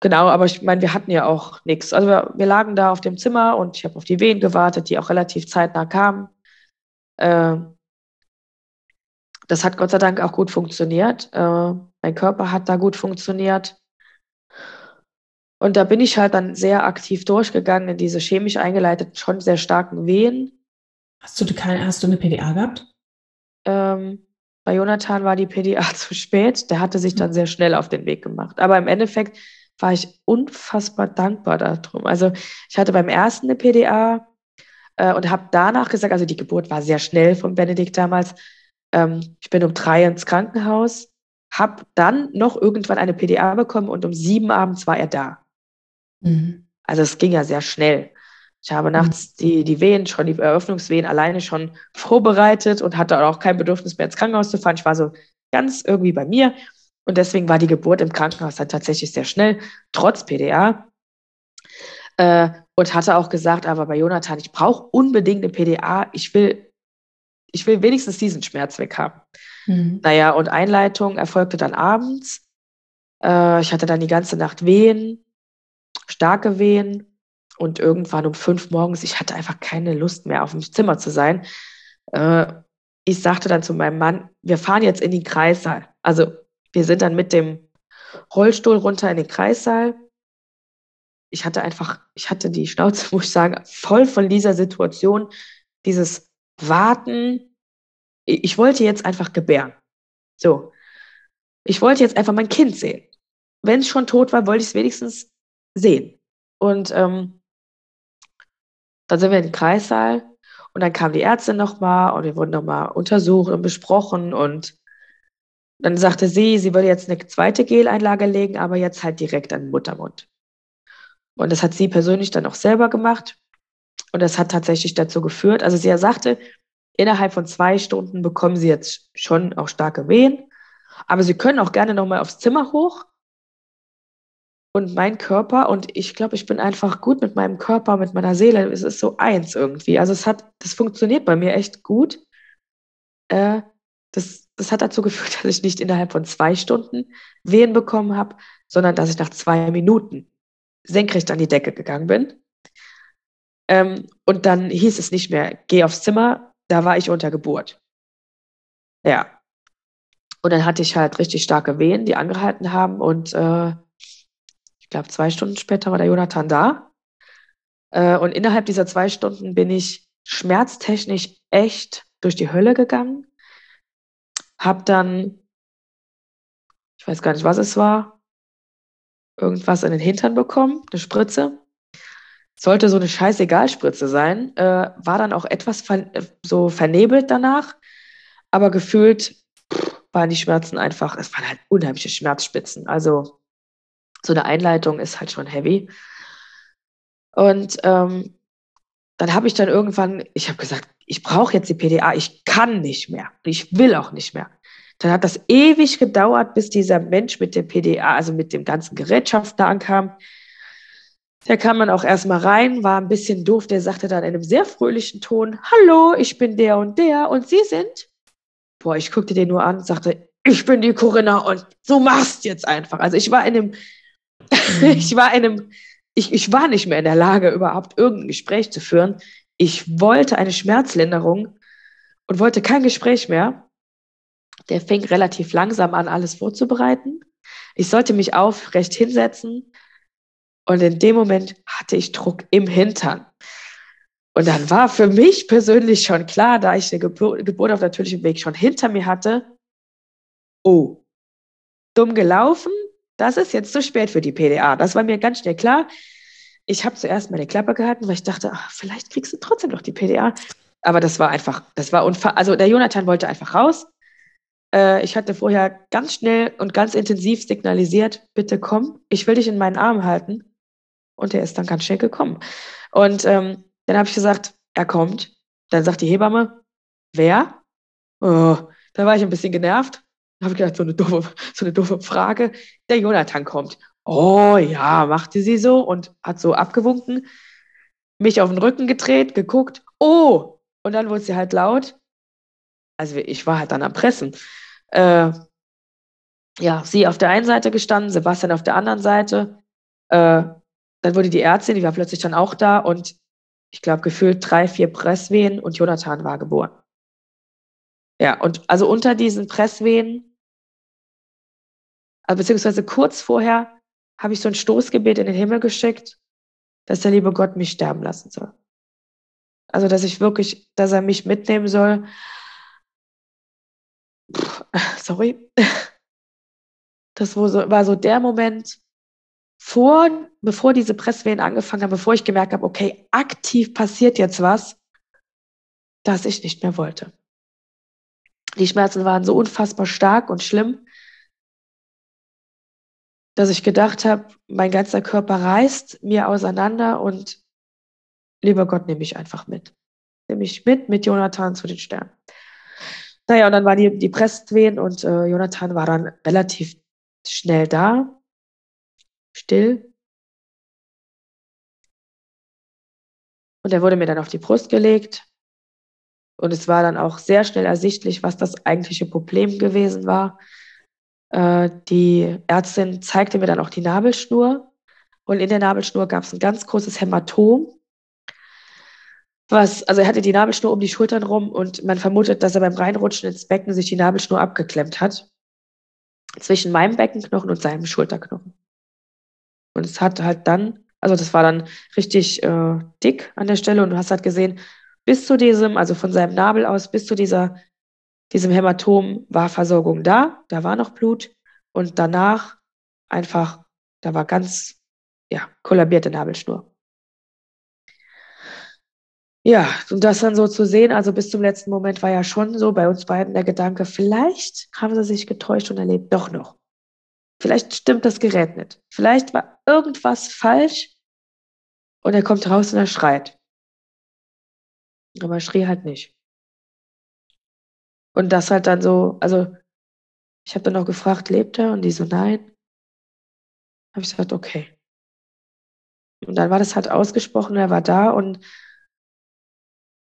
genau, aber ich meine, wir hatten ja auch nichts. Also wir, wir, lagen da auf dem Zimmer und ich habe auf die Wehen gewartet, die auch relativ zeitnah kamen. Äh, das hat Gott sei Dank auch gut funktioniert. Äh, mein Körper hat da gut funktioniert. Und da bin ich halt dann sehr aktiv durchgegangen in diese chemisch eingeleiteten, schon sehr starken Wehen. Hast du, keine, hast du eine PDA gehabt? Ähm, bei Jonathan war die PDA (laughs) zu spät. Der hatte sich dann sehr schnell auf den Weg gemacht. Aber im Endeffekt war ich unfassbar dankbar darum. Also ich hatte beim ersten eine PDA äh, und habe danach gesagt, also die Geburt war sehr schnell von Benedikt damals. Ähm, ich bin um drei ins Krankenhaus, habe dann noch irgendwann eine PDA bekommen und um sieben abends war er da. Mhm. Also es ging ja sehr schnell. Ich habe nachts mhm. die, die Wehen, schon die Eröffnungswehen alleine schon vorbereitet und hatte auch kein Bedürfnis mehr ins Krankenhaus zu fahren. Ich war so ganz irgendwie bei mir. Und deswegen war die Geburt im Krankenhaus dann tatsächlich sehr schnell, trotz PDA. Äh, und hatte auch gesagt, aber bei Jonathan, ich brauche unbedingt eine PDA. Ich will, ich will wenigstens diesen Schmerz weg haben. Mhm. Naja, und Einleitung erfolgte dann abends. Äh, ich hatte dann die ganze Nacht Wehen, starke Wehen und irgendwann um fünf morgens, ich hatte einfach keine Lust mehr, auf dem Zimmer zu sein. Äh, ich sagte dann zu meinem Mann, wir fahren jetzt in den Kreissaal. Also wir sind dann mit dem Rollstuhl runter in den Kreissaal. Ich hatte einfach, ich hatte die Schnauze, (laughs) muss ich sagen, voll von dieser Situation, dieses Warten. Ich wollte jetzt einfach gebären. So. Ich wollte jetzt einfach mein Kind sehen. Wenn es schon tot war, wollte ich es wenigstens sehen. Und ähm, dann sind wir in den Kreissaal und dann kam die Ärztin nochmal und wir wurden nochmal untersucht und besprochen und dann sagte sie, sie würde jetzt eine zweite Geleinlage legen, aber jetzt halt direkt an den Muttermund. Und das hat sie persönlich dann auch selber gemacht. Und das hat tatsächlich dazu geführt, also sie sagte, innerhalb von zwei Stunden bekommen sie jetzt schon auch starke Wehen, aber sie können auch gerne nochmal aufs Zimmer hoch und mein Körper und ich glaube, ich bin einfach gut mit meinem Körper, mit meiner Seele. Es ist so eins irgendwie. Also es hat, das funktioniert bei mir echt gut. Äh, das, das hat dazu geführt, (laughs) dass ich nicht innerhalb von zwei Stunden Wehen bekommen habe, sondern dass ich nach zwei Minuten senkrecht an die Decke gegangen bin. Ähm, und dann hieß es nicht mehr, geh aufs Zimmer, da war ich unter Geburt. Ja. Und dann hatte ich halt richtig starke Wehen, die angehalten haben und äh, glaube, zwei Stunden später war der Jonathan da. Äh, und innerhalb dieser zwei Stunden bin ich schmerztechnisch echt durch die Hölle gegangen. Hab dann, ich weiß gar nicht, was es war, irgendwas in den Hintern bekommen, eine Spritze. Sollte so eine Scheißegal-Spritze sein, äh, war dann auch etwas ver so vernebelt danach, aber gefühlt pff, waren die Schmerzen einfach, es waren halt unheimliche Schmerzspitzen. Also so eine Einleitung ist halt schon heavy. Und ähm, dann habe ich dann irgendwann, ich habe gesagt, ich brauche jetzt die PDA, ich kann nicht mehr, ich will auch nicht mehr. Dann hat das ewig gedauert, bis dieser Mensch mit der PDA, also mit dem ganzen Gerätschaft da ankam. Der kam dann auch erstmal rein, war ein bisschen doof, der sagte dann in einem sehr fröhlichen Ton, Hallo, ich bin der und der und Sie sind? Boah, ich guckte den nur an und sagte, ich bin die Corinna und du machst jetzt einfach. Also ich war in einem. (laughs) ich war einem, ich, ich war nicht mehr in der Lage, überhaupt irgendein Gespräch zu führen. Ich wollte eine Schmerzlinderung und wollte kein Gespräch mehr. Der fing relativ langsam an, alles vorzubereiten. Ich sollte mich aufrecht hinsetzen und in dem Moment hatte ich Druck im Hintern. Und dann war für mich persönlich schon klar, da ich eine Geburt, Geburt auf natürlichem Weg schon hinter mir hatte, oh, dumm gelaufen, das ist jetzt zu spät für die PDA. Das war mir ganz schnell klar. ich habe zuerst meine Klappe gehalten, weil ich dachte, ach, vielleicht kriegst du trotzdem noch die PDA. Aber das war einfach, das war unfassbar. Also der Jonathan wollte einfach raus. Äh, ich hatte vorher ganz schnell und ganz intensiv signalisiert, bitte komm, ich will dich in meinen Arm halten. Und er ist dann ganz schnell gekommen. Und ähm, dann habe ich gesagt, er kommt. Dann sagt die Hebamme, wer? Oh, da war ich ein bisschen genervt. Habe ich gedacht, so eine, doofe, so eine doofe Frage. Der Jonathan kommt. Oh ja, machte sie so und hat so abgewunken, mich auf den Rücken gedreht, geguckt. Oh! Und dann wurde sie halt laut. Also ich war halt dann am Pressen. Äh, ja, sie auf der einen Seite gestanden, Sebastian auf der anderen Seite. Äh, dann wurde die Ärztin, die war plötzlich dann auch da und ich glaube, gefühlt drei, vier Presswehen und Jonathan war geboren. Ja, und also unter diesen Presswehen, beziehungsweise kurz vorher, habe ich so ein Stoßgebet in den Himmel geschickt, dass der liebe Gott mich sterben lassen soll. Also, dass ich wirklich, dass er mich mitnehmen soll. Puh, sorry. Das war so der Moment, vor, bevor diese Presswehen angefangen haben, bevor ich gemerkt habe, okay, aktiv passiert jetzt was, dass ich nicht mehr wollte. Die Schmerzen waren so unfassbar stark und schlimm, dass ich gedacht habe, mein ganzer Körper reißt mir auseinander und lieber Gott, nehme ich einfach mit. Nehme ich mit, mit Jonathan zu den Sternen. Naja, und dann waren die, die Presswehen und äh, Jonathan war dann relativ schnell da still. Und er wurde mir dann auf die Brust gelegt. Und es war dann auch sehr schnell ersichtlich, was das eigentliche Problem gewesen war. Äh, die Ärztin zeigte mir dann auch die Nabelschnur. Und in der Nabelschnur gab es ein ganz großes Hämatom. Was, also er hatte die Nabelschnur um die Schultern rum und man vermutet, dass er beim Reinrutschen ins Becken sich die Nabelschnur abgeklemmt hat. Zwischen meinem Beckenknochen und seinem Schulterknochen. Und es hat halt dann, also das war dann richtig äh, dick an der Stelle und du hast halt gesehen, bis zu diesem, also von seinem Nabel aus, bis zu dieser, diesem Hämatom war Versorgung da, da war noch Blut und danach einfach, da war ganz, ja, kollabierte Nabelschnur. Ja, und das dann so zu sehen, also bis zum letzten Moment war ja schon so bei uns beiden der Gedanke, vielleicht haben sie sich getäuscht und erlebt doch noch. Vielleicht stimmt das Gerät nicht. Vielleicht war irgendwas falsch und er kommt raus und er schreit. Aber er schrie halt nicht. Und das halt dann so, also ich habe dann auch gefragt, lebt er? Und die so, nein. Habe ich gesagt, okay. Und dann war das halt ausgesprochen, er war da und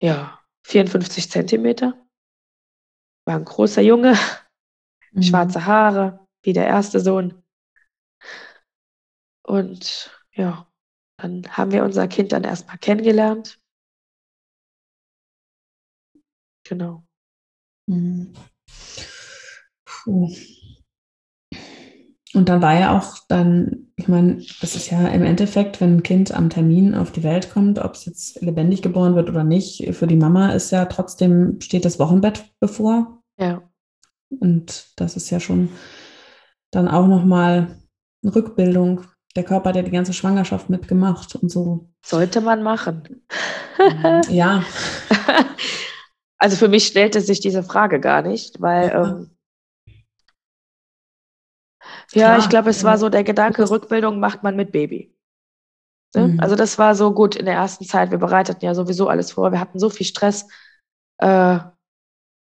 ja, 54 Zentimeter. War ein großer Junge, mhm. schwarze Haare, wie der erste Sohn. Und ja, dann haben wir unser Kind dann erstmal kennengelernt. Genau. Mhm. Puh. Und dann war ja auch dann, ich meine, das ist ja im Endeffekt, wenn ein Kind am Termin auf die Welt kommt, ob es jetzt lebendig geboren wird oder nicht, für die Mama ist ja trotzdem, steht das Wochenbett bevor. Ja. Und das ist ja schon dann auch nochmal eine Rückbildung. Der Körper hat ja die ganze Schwangerschaft mitgemacht und so. Sollte man machen. Mhm. ja. (laughs) Also für mich stellte sich diese Frage gar nicht, weil ja, ähm, ja ich glaube, es war so der Gedanke, Rückbildung macht man mit Baby. Ne? Mhm. Also das war so gut in der ersten Zeit. Wir bereiteten ja sowieso alles vor. Wir hatten so viel Stress. Äh,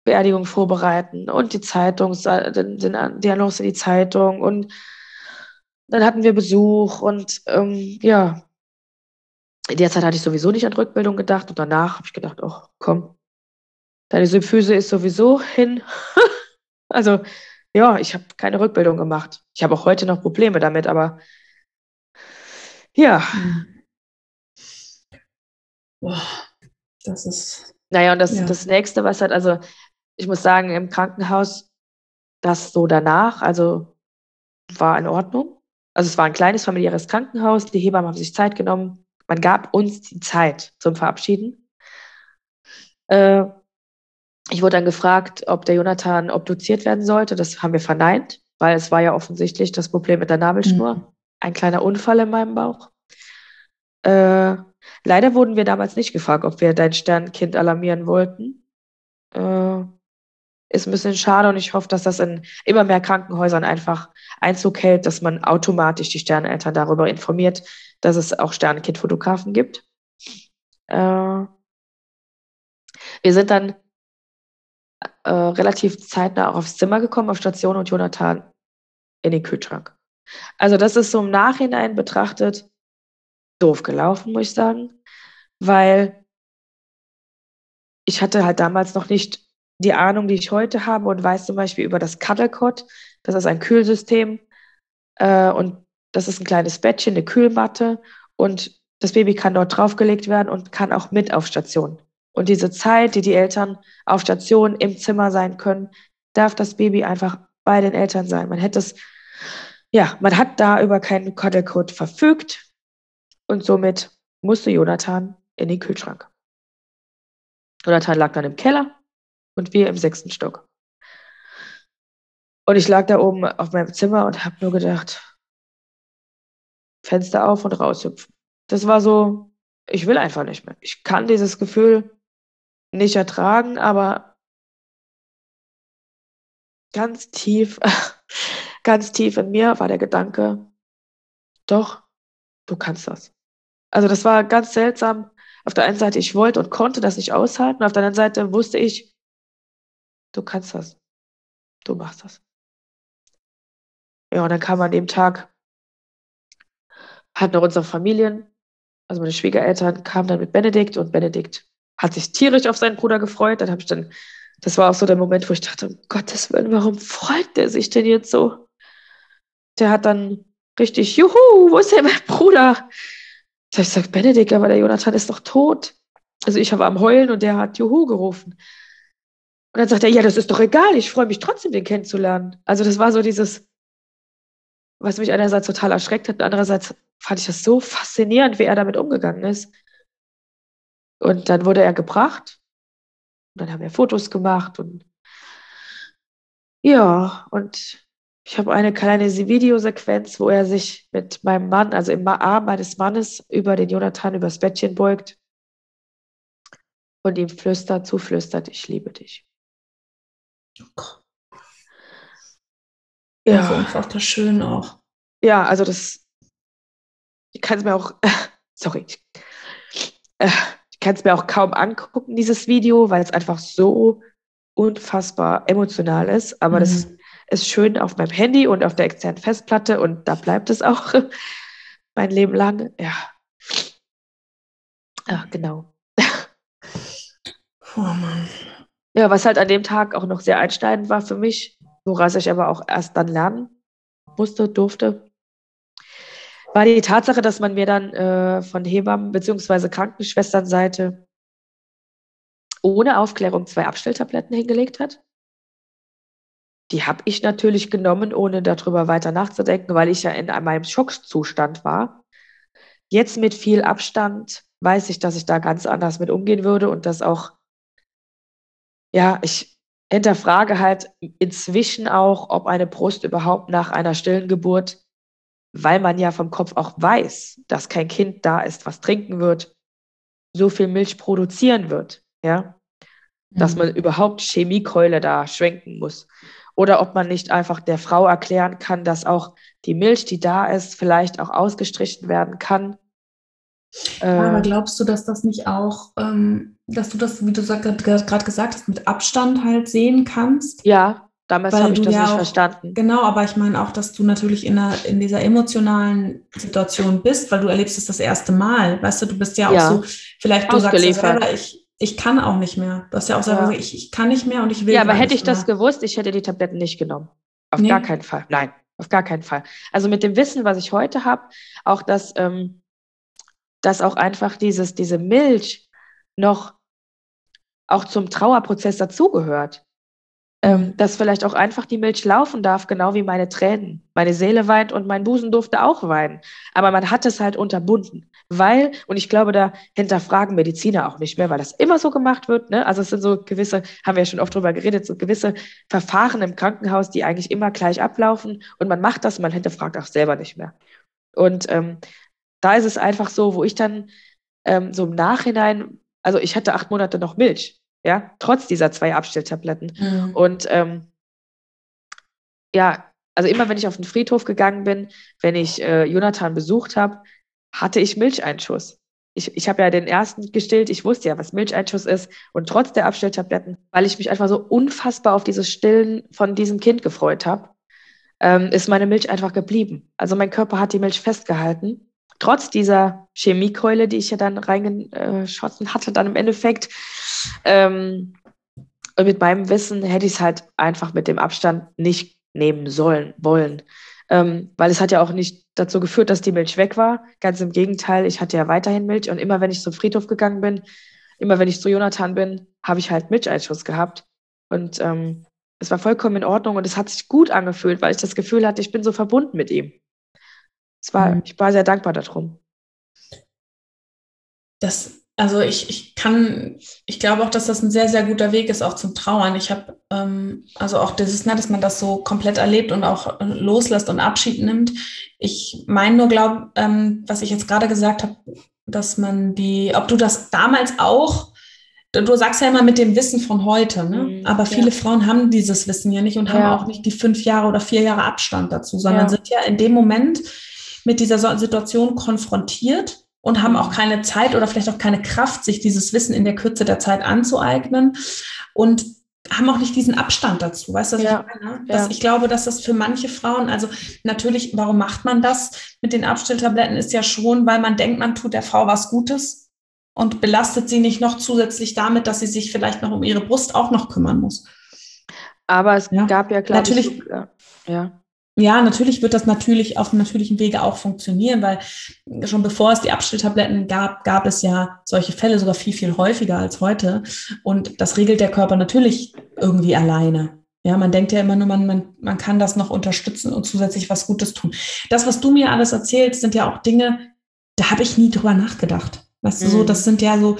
Beerdigung vorbereiten und die Zeitung, den, den, die Annonce in die Zeitung und dann hatten wir Besuch und ähm, ja, in der Zeit hatte ich sowieso nicht an Rückbildung gedacht und danach habe ich gedacht, oh komm, deine Symphyse ist sowieso hin. (laughs) also ja, ich habe keine Rückbildung gemacht. Ich habe auch heute noch Probleme damit, aber ja. Boah, das ist. Naja, und das, ja. das nächste, was halt, also ich muss sagen, im Krankenhaus, das so danach, also war in Ordnung. Also es war ein kleines familiäres Krankenhaus, die Hebammen haben sich Zeit genommen. Man gab uns die Zeit zum Verabschieden. Äh, ich wurde dann gefragt, ob der Jonathan obduziert werden sollte. Das haben wir verneint, weil es war ja offensichtlich das Problem mit der Nabelschnur. Mhm. Ein kleiner Unfall in meinem Bauch. Äh, leider wurden wir damals nicht gefragt, ob wir dein Sternkind alarmieren wollten. Äh, ist ein bisschen schade und ich hoffe, dass das in immer mehr Krankenhäusern einfach Einzug hält, dass man automatisch die Sterneltern darüber informiert, dass es auch Sternenkindfotografen gibt. Äh, wir sind dann äh, relativ zeitnah auch aufs Zimmer gekommen, auf Station und Jonathan in den Kühlschrank. Also das ist so im Nachhinein betrachtet doof gelaufen, muss ich sagen, weil ich hatte halt damals noch nicht die Ahnung, die ich heute habe und weiß zum Beispiel über das Cuddlecot. Das ist ein Kühlsystem äh, und das ist ein kleines Bettchen, eine Kühlmatte und das Baby kann dort draufgelegt werden und kann auch mit auf Station. Und diese Zeit, die die Eltern auf Station im Zimmer sein können, darf das Baby einfach bei den Eltern sein. Man hätte es, ja, man hat da über keinen Cuddlecode verfügt und somit musste Jonathan in den Kühlschrank. Jonathan lag dann im Keller und wir im sechsten Stock. Und ich lag da oben auf meinem Zimmer und habe nur gedacht, Fenster auf und raushüpfen. Das war so, ich will einfach nicht mehr. Ich kann dieses Gefühl nicht ertragen, aber ganz tief, (laughs) ganz tief in mir war der Gedanke, doch, du kannst das. Also das war ganz seltsam. Auf der einen Seite, ich wollte und konnte das nicht aushalten, auf der anderen Seite wusste ich, du kannst das. Du machst das. Ja, und dann kam an dem Tag halt noch unsere Familien, also meine Schwiegereltern kamen dann mit Benedikt und Benedikt hat sich tierisch auf seinen Bruder gefreut. Dann habe ich dann, das war auch so der Moment, wo ich dachte, um Gottes Willen, warum freut der sich denn jetzt so? Der hat dann richtig, juhu, wo ist denn mein Bruder? Ich habe gesagt, Benedikt, aber der Jonathan ist doch tot. Also ich war am Heulen und der hat Juhu gerufen. Und dann sagt er, ja, das ist doch egal, ich freue mich trotzdem, den kennenzulernen. Also das war so dieses, was mich einerseits total erschreckt hat, und andererseits fand ich das so faszinierend, wie er damit umgegangen ist. Und dann wurde er gebracht. Und dann haben wir Fotos gemacht und ja, und ich habe eine kleine Videosequenz, wo er sich mit meinem Mann, also im Arm meines Mannes, über den Jonathan übers Bettchen beugt und ihm flüstert, zuflüstert, ich liebe dich. Ja. Also einfach das schön auch. Ja, also das, ich kann es mir auch, (laughs) sorry, äh, kann es mir auch kaum angucken, dieses Video, weil es einfach so unfassbar emotional ist. Aber mhm. das ist schön auf meinem Handy und auf der externen Festplatte und da bleibt es auch (laughs) mein Leben lang. Ja. Ach, genau. Oh Mann. Ja, was halt an dem Tag auch noch sehr einschneidend war für mich, woraus ich aber auch erst dann lernen musste, durfte, war die Tatsache, dass man mir dann äh, von Hebammen bzw. Krankenschwesternseite ohne Aufklärung zwei Abstelltabletten hingelegt hat. Die habe ich natürlich genommen, ohne darüber weiter nachzudenken, weil ich ja in meinem Schockzustand war. Jetzt mit viel Abstand weiß ich, dass ich da ganz anders mit umgehen würde und dass auch ja, ich hinterfrage halt inzwischen auch, ob eine Brust überhaupt nach einer stillen Geburt, weil man ja vom Kopf auch weiß, dass kein Kind da ist, was trinken wird, so viel Milch produzieren wird, ja, mhm. dass man überhaupt Chemiekeule da schwenken muss. Oder ob man nicht einfach der Frau erklären kann, dass auch die Milch, die da ist, vielleicht auch ausgestrichen werden kann. Aber äh, glaubst du, dass das nicht auch ähm, dass du das, wie du gerade gesagt hast, mit Abstand halt sehen kannst. Ja, damals habe ich das ja nicht auch, verstanden. Genau, aber ich meine auch, dass du natürlich in, einer, in dieser emotionalen Situation bist, weil du erlebst es das erste Mal. Weißt du, du bist ja auch ja. so, vielleicht du sagst ja selber, ich, ich kann auch nicht mehr. Du hast ja auch selber ja. gesagt, ich, ich kann nicht mehr und ich will. Ja, aber hätte ich mehr. das gewusst, ich hätte die Tabletten nicht genommen. Auf nee. gar keinen Fall. Nein, auf gar keinen Fall. Also mit dem Wissen, was ich heute habe, auch dass, ähm, dass auch einfach dieses, diese Milch noch auch zum Trauerprozess dazugehört. Ähm, dass vielleicht auch einfach die Milch laufen darf, genau wie meine Tränen. Meine Seele weint und mein Busen durfte auch weinen. Aber man hat es halt unterbunden. Weil, und ich glaube, da hinterfragen Mediziner auch nicht mehr, weil das immer so gemacht wird. Ne? Also es sind so gewisse, haben wir ja schon oft drüber geredet, so gewisse Verfahren im Krankenhaus, die eigentlich immer gleich ablaufen. Und man macht das, man hinterfragt auch selber nicht mehr. Und ähm, da ist es einfach so, wo ich dann ähm, so im Nachhinein, also ich hatte acht Monate noch Milch, ja, trotz dieser zwei Abstelltabletten. Mhm. Und ähm, ja, also immer wenn ich auf den Friedhof gegangen bin, wenn ich äh, Jonathan besucht habe, hatte ich Milcheinschuss. Ich, ich habe ja den ersten gestillt, ich wusste ja, was Milcheinschuss ist. Und trotz der Abstelltabletten, weil ich mich einfach so unfassbar auf dieses Stillen von diesem Kind gefreut habe, ähm, ist meine Milch einfach geblieben. Also mein Körper hat die Milch festgehalten. Trotz dieser Chemiekeule, die ich ja dann reingeschossen hatte, dann im Endeffekt. Ähm, mit meinem Wissen hätte ich es halt einfach mit dem Abstand nicht nehmen sollen, wollen. Ähm, weil es hat ja auch nicht dazu geführt, dass die Milch weg war. Ganz im Gegenteil, ich hatte ja weiterhin Milch und immer wenn ich zum Friedhof gegangen bin, immer wenn ich zu Jonathan bin, habe ich halt Milcheinschuss gehabt. Und ähm, es war vollkommen in Ordnung und es hat sich gut angefühlt, weil ich das Gefühl hatte, ich bin so verbunden mit ihm. Es war, mhm. Ich war sehr dankbar darum. Das also ich, ich kann, ich glaube auch, dass das ein sehr, sehr guter Weg ist, auch zum Trauern. Ich habe, ähm, also auch dieses, ne, dass man das so komplett erlebt und auch loslässt und Abschied nimmt. Ich meine nur, glaube, ähm, was ich jetzt gerade gesagt habe, dass man die, ob du das damals auch, du sagst ja immer mit dem Wissen von heute, ne? Mhm, aber viele ja. Frauen haben dieses Wissen ja nicht und haben ja. auch nicht die fünf Jahre oder vier Jahre Abstand dazu, sondern ja. sind ja in dem Moment mit dieser Situation konfrontiert und haben auch keine Zeit oder vielleicht auch keine Kraft, sich dieses Wissen in der Kürze der Zeit anzueignen und haben auch nicht diesen Abstand dazu. Weißt du, was ja, ich meine? Dass ja. Ich glaube, dass das für manche Frauen, also natürlich, warum macht man das mit den Abstilltabletten, ist ja schon, weil man denkt, man tut der Frau was Gutes und belastet sie nicht noch zusätzlich damit, dass sie sich vielleicht noch um ihre Brust auch noch kümmern muss. Aber es ja. gab ja, glaube natürlich, ich, ja ja, natürlich wird das natürlich auf natürlichem Wege auch funktionieren, weil schon bevor es die Abstilltabletten gab, gab es ja solche Fälle sogar viel, viel häufiger als heute. Und das regelt der Körper natürlich irgendwie alleine. Ja, man denkt ja immer nur, man, man, man kann das noch unterstützen und zusätzlich was Gutes tun. Das, was du mir alles erzählst, sind ja auch Dinge, da habe ich nie drüber nachgedacht. Weißt mhm. du, so, mhm. das sind ja so,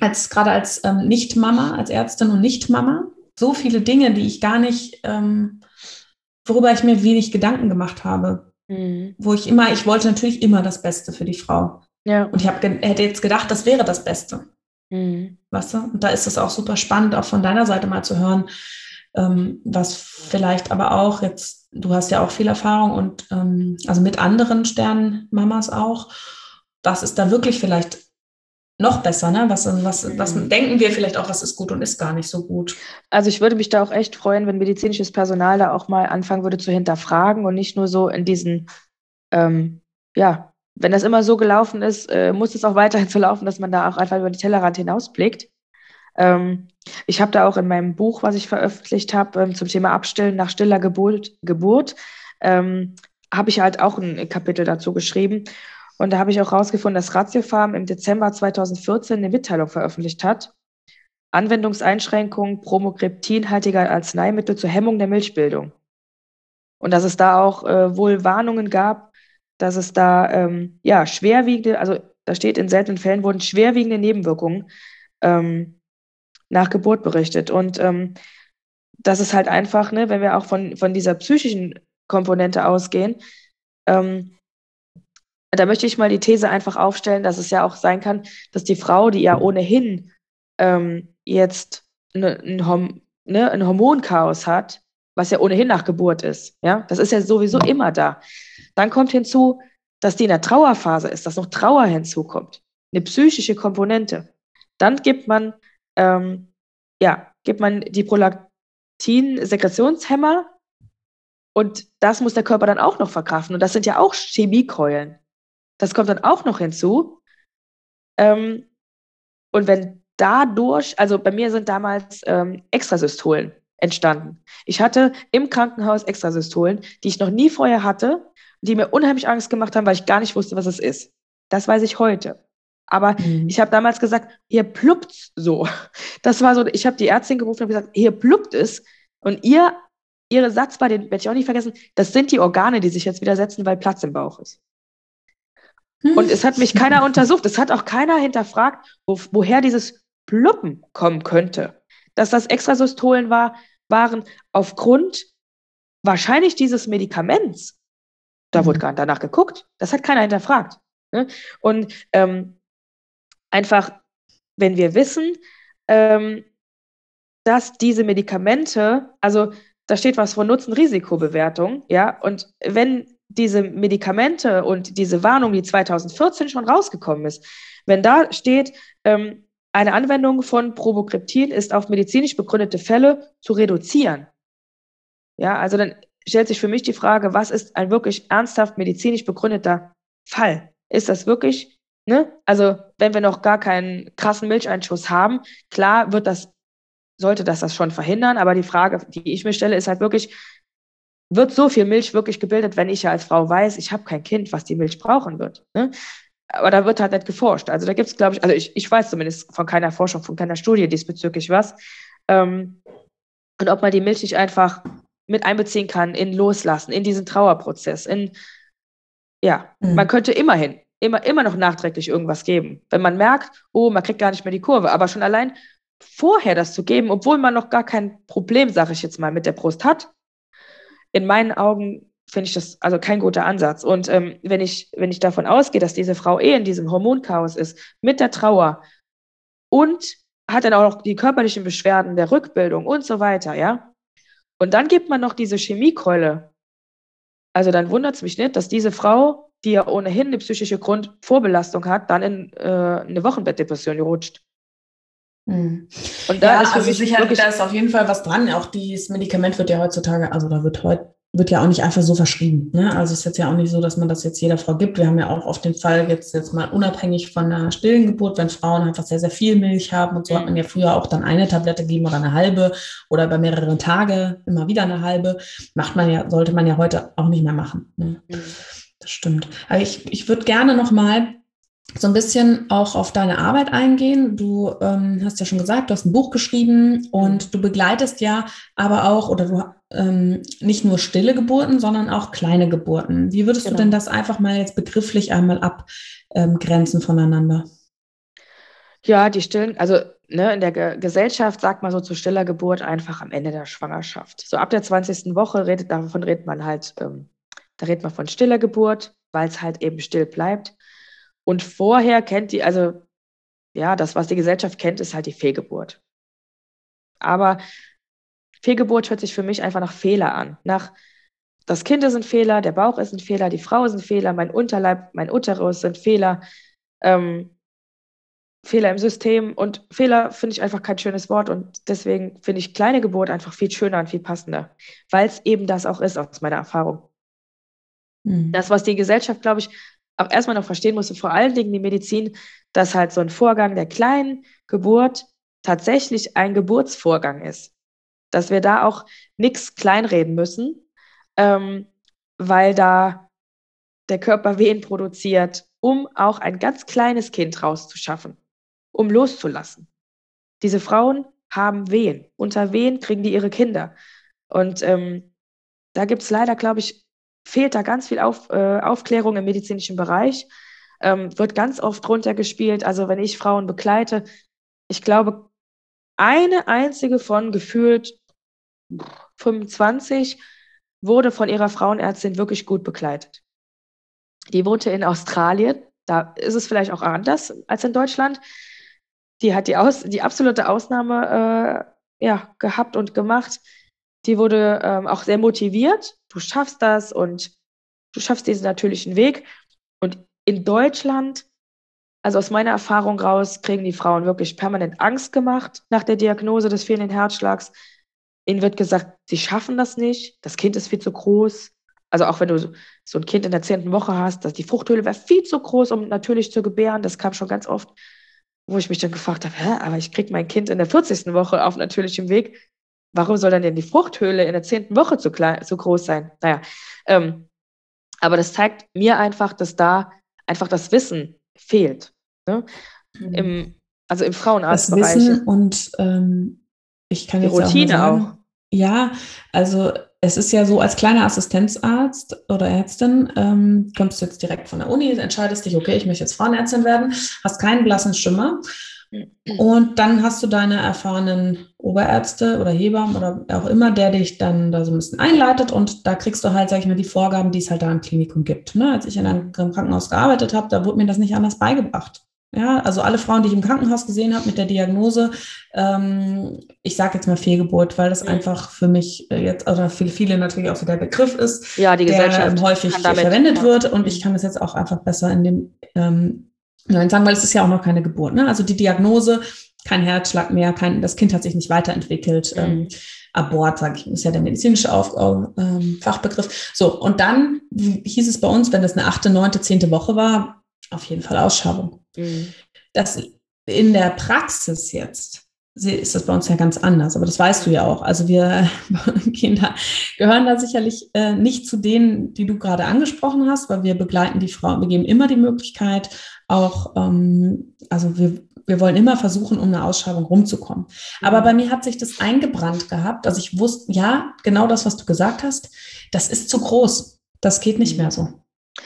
als gerade als ähm, Nicht-Mama, als Ärztin und Nicht-Mama, so viele Dinge, die ich gar nicht ähm, worüber ich mir wenig Gedanken gemacht habe. Mhm. Wo ich immer, ich wollte natürlich immer das Beste für die Frau. Ja. Und ich hab, hätte jetzt gedacht, das wäre das Beste. Mhm. Weißt du? Und da ist es auch super spannend, auch von deiner Seite mal zu hören, ähm, was vielleicht aber auch jetzt, du hast ja auch viel Erfahrung und ähm, also mit anderen Sternenmamas auch, was ist da wirklich vielleicht noch besser, ne? Was, was, was mhm. denken wir vielleicht auch, was ist gut und ist gar nicht so gut? Also ich würde mich da auch echt freuen, wenn medizinisches Personal da auch mal anfangen würde zu hinterfragen und nicht nur so in diesen, ähm, ja, wenn das immer so gelaufen ist, äh, muss es auch weiterhin so laufen, dass man da auch einfach über die Tellerrand hinausblickt. Ähm, ich habe da auch in meinem Buch, was ich veröffentlicht habe, ähm, zum Thema Abstillen nach stiller Geburt, Geburt ähm, habe ich halt auch ein Kapitel dazu geschrieben. Und da habe ich auch herausgefunden, dass Ratiofarm im Dezember 2014 eine Mitteilung veröffentlicht hat. Anwendungseinschränkungen promogreptinhaltiger Arzneimittel zur Hemmung der Milchbildung. Und dass es da auch äh, wohl Warnungen gab, dass es da ähm, ja schwerwiegende, also da steht, in seltenen Fällen wurden schwerwiegende Nebenwirkungen ähm, nach Geburt berichtet. Und ähm, das ist halt einfach, ne, wenn wir auch von, von dieser psychischen Komponente ausgehen, ähm, da möchte ich mal die These einfach aufstellen, dass es ja auch sein kann, dass die Frau, die ja ohnehin ähm, jetzt ne, ein, Horm ne, ein Hormonchaos hat, was ja ohnehin nach Geburt ist, ja, das ist ja sowieso immer da. Dann kommt hinzu, dass die in der Trauerphase ist, dass noch Trauer hinzukommt, eine psychische Komponente. Dann gibt man, ähm, ja, gibt man die Prolaktin-Sekretionshemmer und das muss der Körper dann auch noch verkraften. Und das sind ja auch Chemiekeulen. Das kommt dann auch noch hinzu. Ähm, und wenn dadurch, also bei mir sind damals ähm, Extrasystolen entstanden. Ich hatte im Krankenhaus Extrasystolen, die ich noch nie vorher hatte, die mir unheimlich Angst gemacht haben, weil ich gar nicht wusste, was es ist. Das weiß ich heute. Aber mhm. ich habe damals gesagt, hier pluppt so. (laughs) Das war so, ich habe die Ärztin gerufen und gesagt, hier pluppt es. Und ihr, ihre Satz war, den werde ich auch nicht vergessen, das sind die Organe, die sich jetzt widersetzen, weil Platz im Bauch ist. Und es hat mich keiner untersucht. Es hat auch keiner hinterfragt, wo, woher dieses Pluppen kommen könnte. Dass das Extrasystolen war, waren aufgrund wahrscheinlich dieses Medikaments. Da wurde gar danach geguckt. Das hat keiner hinterfragt. Ne? Und ähm, einfach, wenn wir wissen, ähm, dass diese Medikamente, also da steht was von Nutzen-Risikobewertung, ja, und wenn diese Medikamente und diese Warnung, die 2014 schon rausgekommen ist, wenn da steht, ähm, eine Anwendung von Probokryptin ist auf medizinisch begründete Fälle zu reduzieren. Ja, also dann stellt sich für mich die Frage, was ist ein wirklich ernsthaft medizinisch begründeter Fall? Ist das wirklich, ne? Also, wenn wir noch gar keinen krassen Milcheinschuss haben, klar wird das, sollte das das schon verhindern, aber die Frage, die ich mir stelle, ist halt wirklich, wird so viel Milch wirklich gebildet, wenn ich ja als Frau weiß, ich habe kein Kind, was die Milch brauchen wird? Ne? aber da wird halt nicht geforscht. Also da gibt es, glaube ich, also ich, ich weiß zumindest von keiner Forschung, von keiner Studie diesbezüglich was. Ähm, und ob man die Milch nicht einfach mit einbeziehen kann in Loslassen, in diesen Trauerprozess, in ja, mhm. man könnte immerhin, immer, immer noch nachträglich irgendwas geben. Wenn man merkt, oh, man kriegt gar nicht mehr die Kurve, aber schon allein vorher das zu geben, obwohl man noch gar kein Problem, sage ich jetzt mal, mit der Brust hat, in meinen Augen finde ich das also kein guter Ansatz. Und ähm, wenn, ich, wenn ich davon ausgehe, dass diese Frau eh in diesem Hormonchaos ist, mit der Trauer und hat dann auch noch die körperlichen Beschwerden der Rückbildung und so weiter, ja. Und dann gibt man noch diese Chemiekeule. Also dann wundert es mich nicht, dass diese Frau, die ja ohnehin eine psychische Grundvorbelastung hat, dann in äh, eine Wochenbettdepression rutscht. Hm. Und da ja, ist also mich sicher, wirklich da ist auf jeden Fall was dran. Auch dieses Medikament wird ja heutzutage, also da wird heute wird ja auch nicht einfach so verschrieben. Ne? Also es ist jetzt ja auch nicht so, dass man das jetzt jeder Frau gibt. Wir haben ja auch oft den Fall jetzt, jetzt mal unabhängig von einer stillen Geburt, wenn Frauen einfach sehr, sehr viel Milch haben und so hat man ja früher auch dann eine Tablette gegeben oder eine halbe oder über mehrere Tage immer wieder eine halbe. Macht man ja, sollte man ja heute auch nicht mehr machen. Ne? Mhm. Das stimmt. Aber ich, ich würde gerne noch mal so ein bisschen auch auf deine Arbeit eingehen. Du ähm, hast ja schon gesagt, du hast ein Buch geschrieben und du begleitest ja aber auch oder du ähm, nicht nur stille Geburten, sondern auch kleine Geburten. Wie würdest genau. du denn das einfach mal jetzt begrifflich einmal abgrenzen voneinander? Ja, die stillen, also ne, in der Ge Gesellschaft sagt man so zu stiller Geburt einfach am Ende der Schwangerschaft. So ab der 20. Woche redet, davon redet man halt, ähm, da redet man von stiller Geburt, weil es halt eben still bleibt. Und vorher kennt die, also ja, das, was die Gesellschaft kennt, ist halt die Fehlgeburt. Aber Fehlgeburt hört sich für mich einfach nach Fehler an. Nach das Kind ist ein Fehler, der Bauch ist ein Fehler, die Frau ist ein Fehler, mein Unterleib, mein Uterus sind Fehler, ähm, Fehler im System. Und Fehler finde ich einfach kein schönes Wort und deswegen finde ich kleine Geburt einfach viel schöner und viel passender, weil es eben das auch ist aus meiner Erfahrung. Mhm. Das, was die Gesellschaft, glaube ich, auch erstmal noch verstehen musste, vor allen Dingen die Medizin, dass halt so ein Vorgang der kleinen Geburt tatsächlich ein Geburtsvorgang ist. Dass wir da auch nichts kleinreden müssen, ähm, weil da der Körper Wehen produziert, um auch ein ganz kleines Kind rauszuschaffen, um loszulassen. Diese Frauen haben Wehen. Unter Wehen kriegen die ihre Kinder. Und ähm, da gibt es leider, glaube ich, fehlt da ganz viel Auf, äh, Aufklärung im medizinischen Bereich, ähm, wird ganz oft runtergespielt. Also wenn ich Frauen begleite, ich glaube, eine einzige von gefühlt 25 wurde von ihrer Frauenärztin wirklich gut begleitet. Die wohnte in Australien, da ist es vielleicht auch anders als in Deutschland. Die hat die, Aus, die absolute Ausnahme äh, ja, gehabt und gemacht. Die wurde ähm, auch sehr motiviert. Du schaffst das und du schaffst diesen natürlichen Weg. Und in Deutschland, also aus meiner Erfahrung raus, kriegen die Frauen wirklich permanent Angst gemacht nach der Diagnose des fehlenden Herzschlags. Ihnen wird gesagt, sie schaffen das nicht, das Kind ist viel zu groß. Also auch wenn du so ein Kind in der zehnten Woche hast, dass die Fruchthöhle wäre viel zu groß, um natürlich zu gebären. Das kam schon ganz oft, wo ich mich dann gefragt habe, Hä, aber ich kriege mein Kind in der 40. Woche auf natürlichem Weg. Warum soll dann denn die Fruchthöhle in der zehnten Woche zu, klein, zu groß sein? Naja, ähm, aber das zeigt mir einfach, dass da einfach das Wissen fehlt. Ne? Mhm. Im, also im Frauenarztbereich. Das Wissen und ähm, ich kann die jetzt Routine auch, sagen, auch. Ja, also es ist ja so, als kleiner Assistenzarzt oder Ärztin ähm, kommst du jetzt direkt von der Uni, entscheidest dich, okay, ich möchte jetzt Frauenärztin werden, hast keinen blassen Schimmer Und dann hast du deine erfahrenen Oberärzte oder Hebammen oder auch immer, der dich dann da so ein bisschen einleitet und da kriegst du halt, sag ich mal, die Vorgaben, die es halt da im Klinikum gibt. Ne? Als ich in einem Krankenhaus gearbeitet habe, da wurde mir das nicht anders beigebracht. Ja, also alle Frauen, die ich im Krankenhaus gesehen habe mit der Diagnose, ähm, ich sage jetzt mal Fehlgeburt, weil das mhm. einfach für mich äh, jetzt, oder für viele natürlich auch so der Begriff ist, ja, die der häufig verwendet wird. Und ich kann das jetzt auch einfach besser in dem ähm, sagen, weil es ist ja auch noch keine Geburt. Ne? Also die Diagnose, kein Herzschlag mehr, kein, das Kind hat sich nicht weiterentwickelt. Mhm. Ähm, Abort, sage ich, ist ja der medizinische Auf, ähm, Fachbegriff. So, und dann hieß es bei uns, wenn das eine achte, neunte, zehnte Woche war, auf jeden Fall Ausschabung. Mhm. Das in der Praxis jetzt ist das bei uns ja ganz anders, aber das weißt du ja auch. Also wir (laughs) Kinder gehören da sicherlich äh, nicht zu denen, die du gerade angesprochen hast, weil wir begleiten die Frauen, wir geben immer die Möglichkeit, auch, ähm, also wir, wir wollen immer versuchen, um eine Ausschreibung rumzukommen. Aber bei mir hat sich das eingebrannt gehabt. Also ich wusste, ja, genau das, was du gesagt hast, das ist zu groß. Das geht nicht mehr so.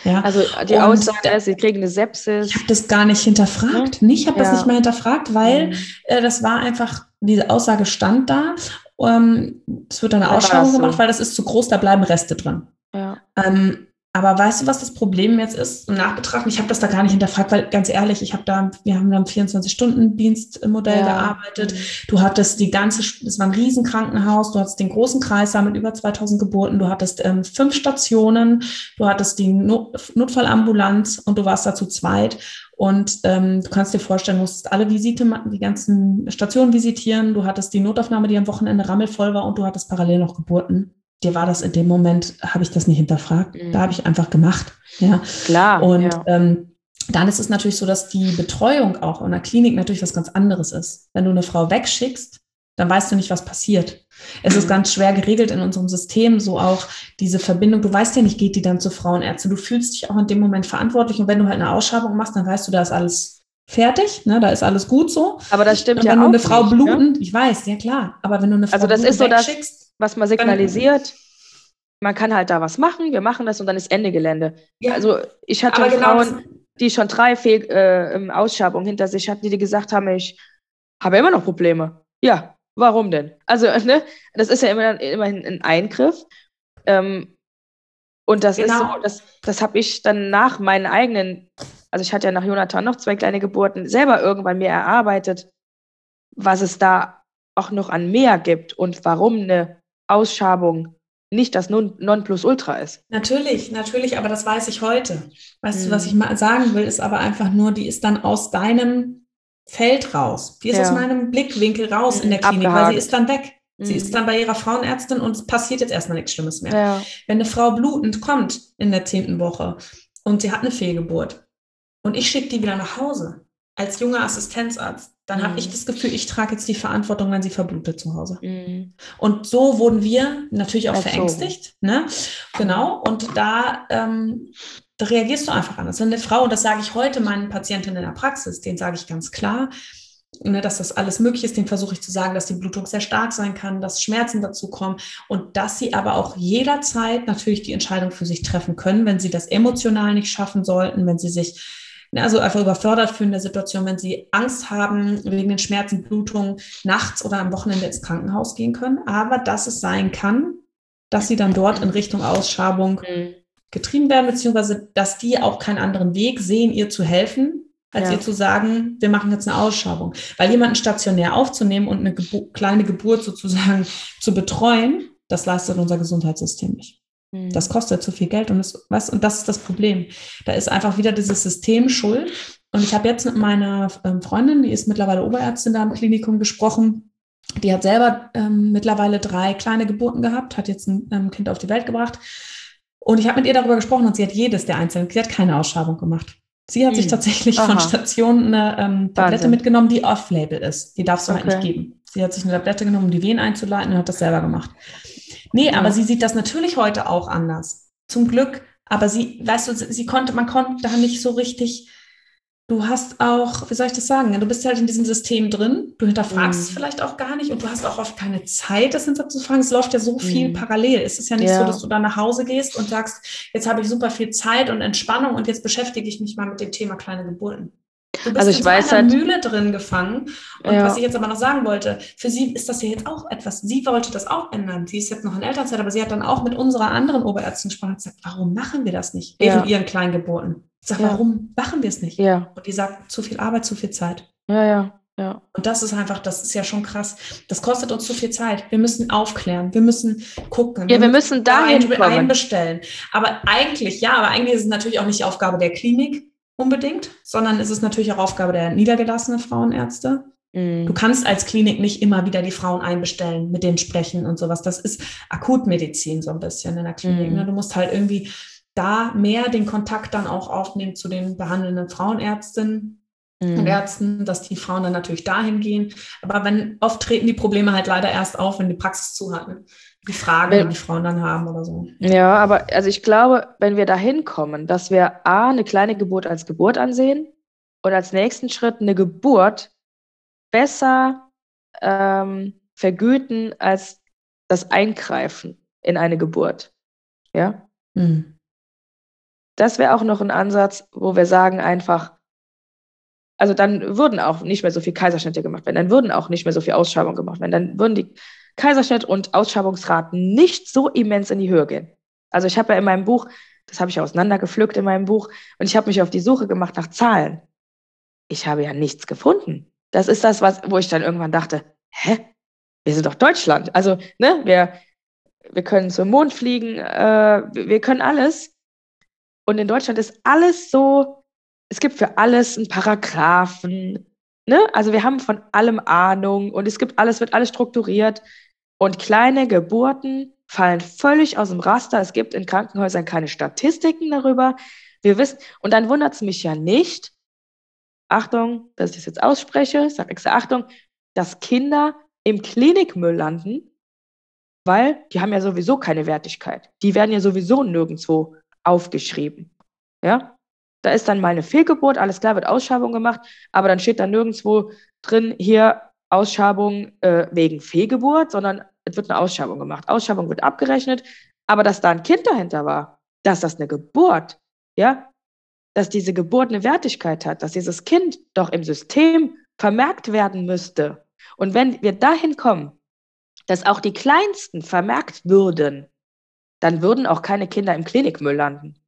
Ja. Also die und Aussage, sie kriegen eine Sepsis. Ich habe das gar nicht hinterfragt. Ja. Ich habe ja. das nicht mal hinterfragt, weil mhm. äh, das war einfach, diese Aussage stand da. Ähm, es wird eine Ausschreibung so. gemacht, weil das ist zu groß, da bleiben Reste drin. Ja. Ähm, aber weißt du, was das Problem jetzt ist im Nachbetrachten? Ich habe das da gar nicht hinterfragt, weil ganz ehrlich, ich habe da, wir haben da im 24-Stunden-Dienstmodell ja. gearbeitet. Du hattest die ganze, es war ein Riesenkrankenhaus, du hattest den großen Kreissaal mit über 2000 Geburten, du hattest ähm, fünf Stationen, du hattest die Not Notfallambulanz und du warst da zu zweit. Und ähm, du kannst dir vorstellen, du musstest alle Visite, die ganzen Stationen visitieren. Du hattest die Notaufnahme, die am Wochenende rammelvoll war und du hattest parallel noch Geburten dir war das in dem Moment, habe ich das nicht hinterfragt. Mhm. Da habe ich einfach gemacht. Ja. Klar. Und ja. Ähm, dann ist es natürlich so, dass die Betreuung auch in der Klinik natürlich was ganz anderes ist. Wenn du eine Frau wegschickst, dann weißt du nicht, was passiert. Es ist mhm. ganz schwer geregelt in unserem System, so auch diese Verbindung. Du weißt ja nicht, geht die dann zur Frauenärzte. Du fühlst dich auch in dem Moment verantwortlich. Und wenn du halt eine Ausschreibung machst, dann weißt du, da ist alles fertig, ne, da ist alles gut so. Aber das stimmt und ja wenn auch. Wenn du eine Frau nicht, blutend, ne? ich weiß, ja klar, aber wenn du eine Frau also das ist so wegschickst, was man signalisiert, man kann halt da was machen, wir machen das und dann ist Ende Gelände. Ja. Also ich hatte genau Frauen, die schon drei Fehl äh, Ausschabungen hinter sich hatten, die gesagt haben, ich habe immer noch Probleme. Ja, warum denn? Also, (laughs) ne, das ist ja immer, immerhin ein Eingriff. Ähm, und das genau. ist so, das, das habe ich dann nach meinen eigenen, also ich hatte ja nach Jonathan noch zwei kleine Geburten, selber irgendwann mir erarbeitet, was es da auch noch an mehr gibt und warum eine Ausschabung nicht das Nonplusultra ist. Natürlich, natürlich, aber das weiß ich heute. Weißt mhm. du, was ich mal sagen will, ist aber einfach nur, die ist dann aus deinem Feld raus. Die ist ja. aus meinem Blickwinkel raus mhm. in der Klinik, Abgehakt. weil sie ist dann weg. Sie ist mhm. dann bei ihrer Frauenärztin und es passiert jetzt erstmal nichts Schlimmes mehr. Ja. Wenn eine Frau blutend kommt in der zehnten Woche und sie hat eine Fehlgeburt und ich schicke die wieder nach Hause als junger Assistenzarzt, dann mhm. habe ich das Gefühl, ich trage jetzt die Verantwortung, wenn sie verblutet zu Hause. Mhm. Und so wurden wir natürlich auch also. verängstigt. Ne? Genau. Und da, ähm, da reagierst du einfach anders. Wenn eine Frau, und das sage ich heute meinen Patientinnen in der Praxis, denen sage ich ganz klar, ne, dass das alles möglich ist, denen versuche ich zu sagen, dass die Blutung sehr stark sein kann, dass Schmerzen dazu kommen und dass sie aber auch jederzeit natürlich die Entscheidung für sich treffen können, wenn sie das emotional nicht schaffen sollten, wenn sie sich also einfach überfordert fühlen der Situation, wenn sie Angst haben wegen den Schmerzen, Blutungen, nachts oder am Wochenende ins Krankenhaus gehen können. Aber dass es sein kann, dass sie dann dort in Richtung Ausschabung mhm. getrieben werden, beziehungsweise dass die auch keinen anderen Weg sehen, ihr zu helfen, als ja. ihr zu sagen, wir machen jetzt eine Ausschabung. Weil jemanden stationär aufzunehmen und eine Gebu kleine Geburt sozusagen zu betreuen, das leistet unser Gesundheitssystem nicht. Das mhm. kostet zu viel Geld und das, was, und das ist das Problem. Da ist einfach wieder dieses System schuld. Und ich habe jetzt mit meiner ähm, Freundin, die ist mittlerweile Oberärztin da im Klinikum gesprochen. Die hat selber ähm, mittlerweile drei kleine Geburten gehabt, hat jetzt ein ähm, Kind auf die Welt gebracht. Und ich habe mit ihr darüber gesprochen und sie hat jedes der einzelnen, sie hat keine Ausschabung gemacht. Sie hat hm. sich tatsächlich Aha. von Station eine ähm, Tablette Wahnsinn. mitgenommen, die off-label ist. Die darfst du okay. halt nicht geben. Sie hat sich eine Tablette genommen, um die Wehen einzuleiten und hat das selber gemacht. Nee, ja. aber sie sieht das natürlich heute auch anders. Zum Glück. Aber sie, weißt du, sie konnte, man konnte da nicht so richtig, du hast auch, wie soll ich das sagen? Du bist halt in diesem System drin, du hinterfragst mhm. es vielleicht auch gar nicht und du hast auch oft keine Zeit, das hinterfragen. Es läuft ja so viel mhm. parallel. Es ist ja nicht ja. so, dass du da nach Hause gehst und sagst, jetzt habe ich super viel Zeit und Entspannung und jetzt beschäftige ich mich mal mit dem Thema kleine Geburten. Du bist also ich in weiß einer halt, Mühle drin gefangen. Und Ja. was ich jetzt aber noch sagen wollte, für sie ist das ja jetzt auch etwas. Sie wollte das auch ändern. Sie ist jetzt noch in Elternzeit, aber sie hat dann auch mit unserer anderen Oberärztin gesprochen und gesagt, warum machen wir das nicht? Ja. Während ihren Kleingeburten. Ich sage, Ja. warum machen wir es nicht? ja, Und die sagt, zu viel Arbeit, zu viel Zeit. ja, ja, ja. Und das ist einfach, das ist ja schon krass. Das kostet uns zu viel Zeit. Wir müssen aufklären, wir müssen gucken. Ja, wir müssen dahin ein- kommen. einbestellen. Aber eigentlich, ja, aber eigentlich ist es natürlich auch nicht Aufgabe der Klinik unbedingt, sondern es ist natürlich auch Aufgabe der niedergelassenen Frauenärzte. Du Mhm. kannst als Klinik nicht immer wieder die Frauen einbestellen, mit denen sprechen und sowas. Das ist Akutmedizin so ein bisschen in der Klinik. Mhm. Ne? Du musst halt irgendwie da mehr den Kontakt dann auch aufnehmen zu den behandelnden Frauenärztinnen und Mhm. Ärzten, dass die Frauen dann natürlich dahin gehen. Aber wenn oft treten die Probleme halt leider erst auf, wenn die Praxis zu hatten. Die Fragen, Wenn- die die Frauen dann haben oder so. Ja, aber also ich glaube, wenn wir dahin kommen, dass wir A, eine kleine Geburt als Geburt ansehen und als nächsten Schritt eine Geburt besser ähm, vergüten als das Eingreifen in eine Geburt. Ja, Hm. das wäre auch noch ein Ansatz, wo wir sagen einfach, also dann würden auch nicht mehr so viel Kaiserschnitte gemacht werden, dann würden auch nicht mehr so viel Ausschabung gemacht werden, dann würden die Kaiserschnitt- und Ausschabungsraten nicht so immens in die Höhe gehen. Also ich habe ja in meinem Buch, das habe ich auseinandergepflückt in meinem Buch, und ich habe mich auf die Suche gemacht nach Zahlen. Ich habe ja nichts gefunden. Das ist das, was, wo ich dann irgendwann dachte, hä? Wir sind doch Deutschland. Also, ne, wir, wir können zum Mond fliegen, äh, wir wir können alles. Und in Deutschland ist alles so, es gibt für alles einen Paragraphen. Ne? Also wir haben von allem Ahnung und es gibt alles, wird alles strukturiert. Und kleine Geburten fallen völlig aus dem Raster. Es gibt in Krankenhäusern keine Statistiken darüber. Wir wissen, und dann wundert es mich ja nicht, Achtung, dass ich das jetzt ausspreche, ich extra Achtung, dass Kinder im Klinikmüll landen, weil die haben ja sowieso keine Wertigkeit. Die werden ja sowieso nirgendwo aufgeschrieben. Ja? Da ist dann mal eine Fehlgeburt, alles klar, wird Ausschabung gemacht, aber dann steht da nirgendwo drin, hier Ausschabung äh, wegen Fehlgeburt, sondern es wird eine Ausschabung gemacht. Ausschabung wird abgerechnet, aber dass da ein Kind dahinter war, dass das eine Geburt, ja, dass diese Geburt eine Wertigkeit hat, dass dieses Kind doch im System vermerkt werden müsste. Und wenn wir dahin kommen, dass auch die Kleinsten vermerkt würden, dann würden auch keine Kinder im Klinikmüll landen.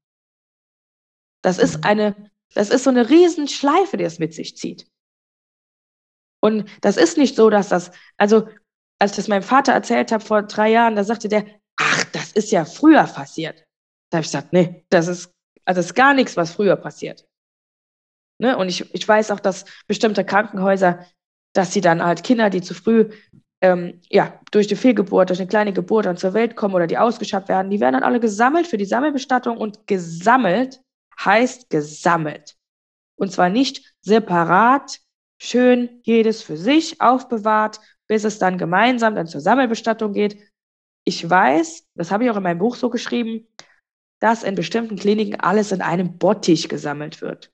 Das ist Mhm. eine, das ist so eine Riesenschleife, die es mit sich zieht. Und das ist nicht so, dass das, also als ich das meinem Vater erzählt habe vor drei Jahren, da sagte der, ach, das ist ja früher passiert. Da habe ich gesagt, nee, das ist, also das ist gar nichts, was früher passiert. Ne? Und ich, ich weiß auch, dass bestimmte Krankenhäuser, dass sie dann halt Kinder, die zu früh ähm, ja, durch die Fehlgeburt, durch eine kleine Geburt dann zur Welt kommen oder die ausgeschafft werden, die werden dann alle gesammelt für die Sammelbestattung und gesammelt heißt gesammelt. Und zwar nicht separat, schön jedes für sich aufbewahrt, bis es dann gemeinsam dann zur Sammelbestattung geht. Ich weiß, das habe ich auch in meinem Buch so geschrieben, dass in bestimmten Kliniken alles in einem Bottich gesammelt wird.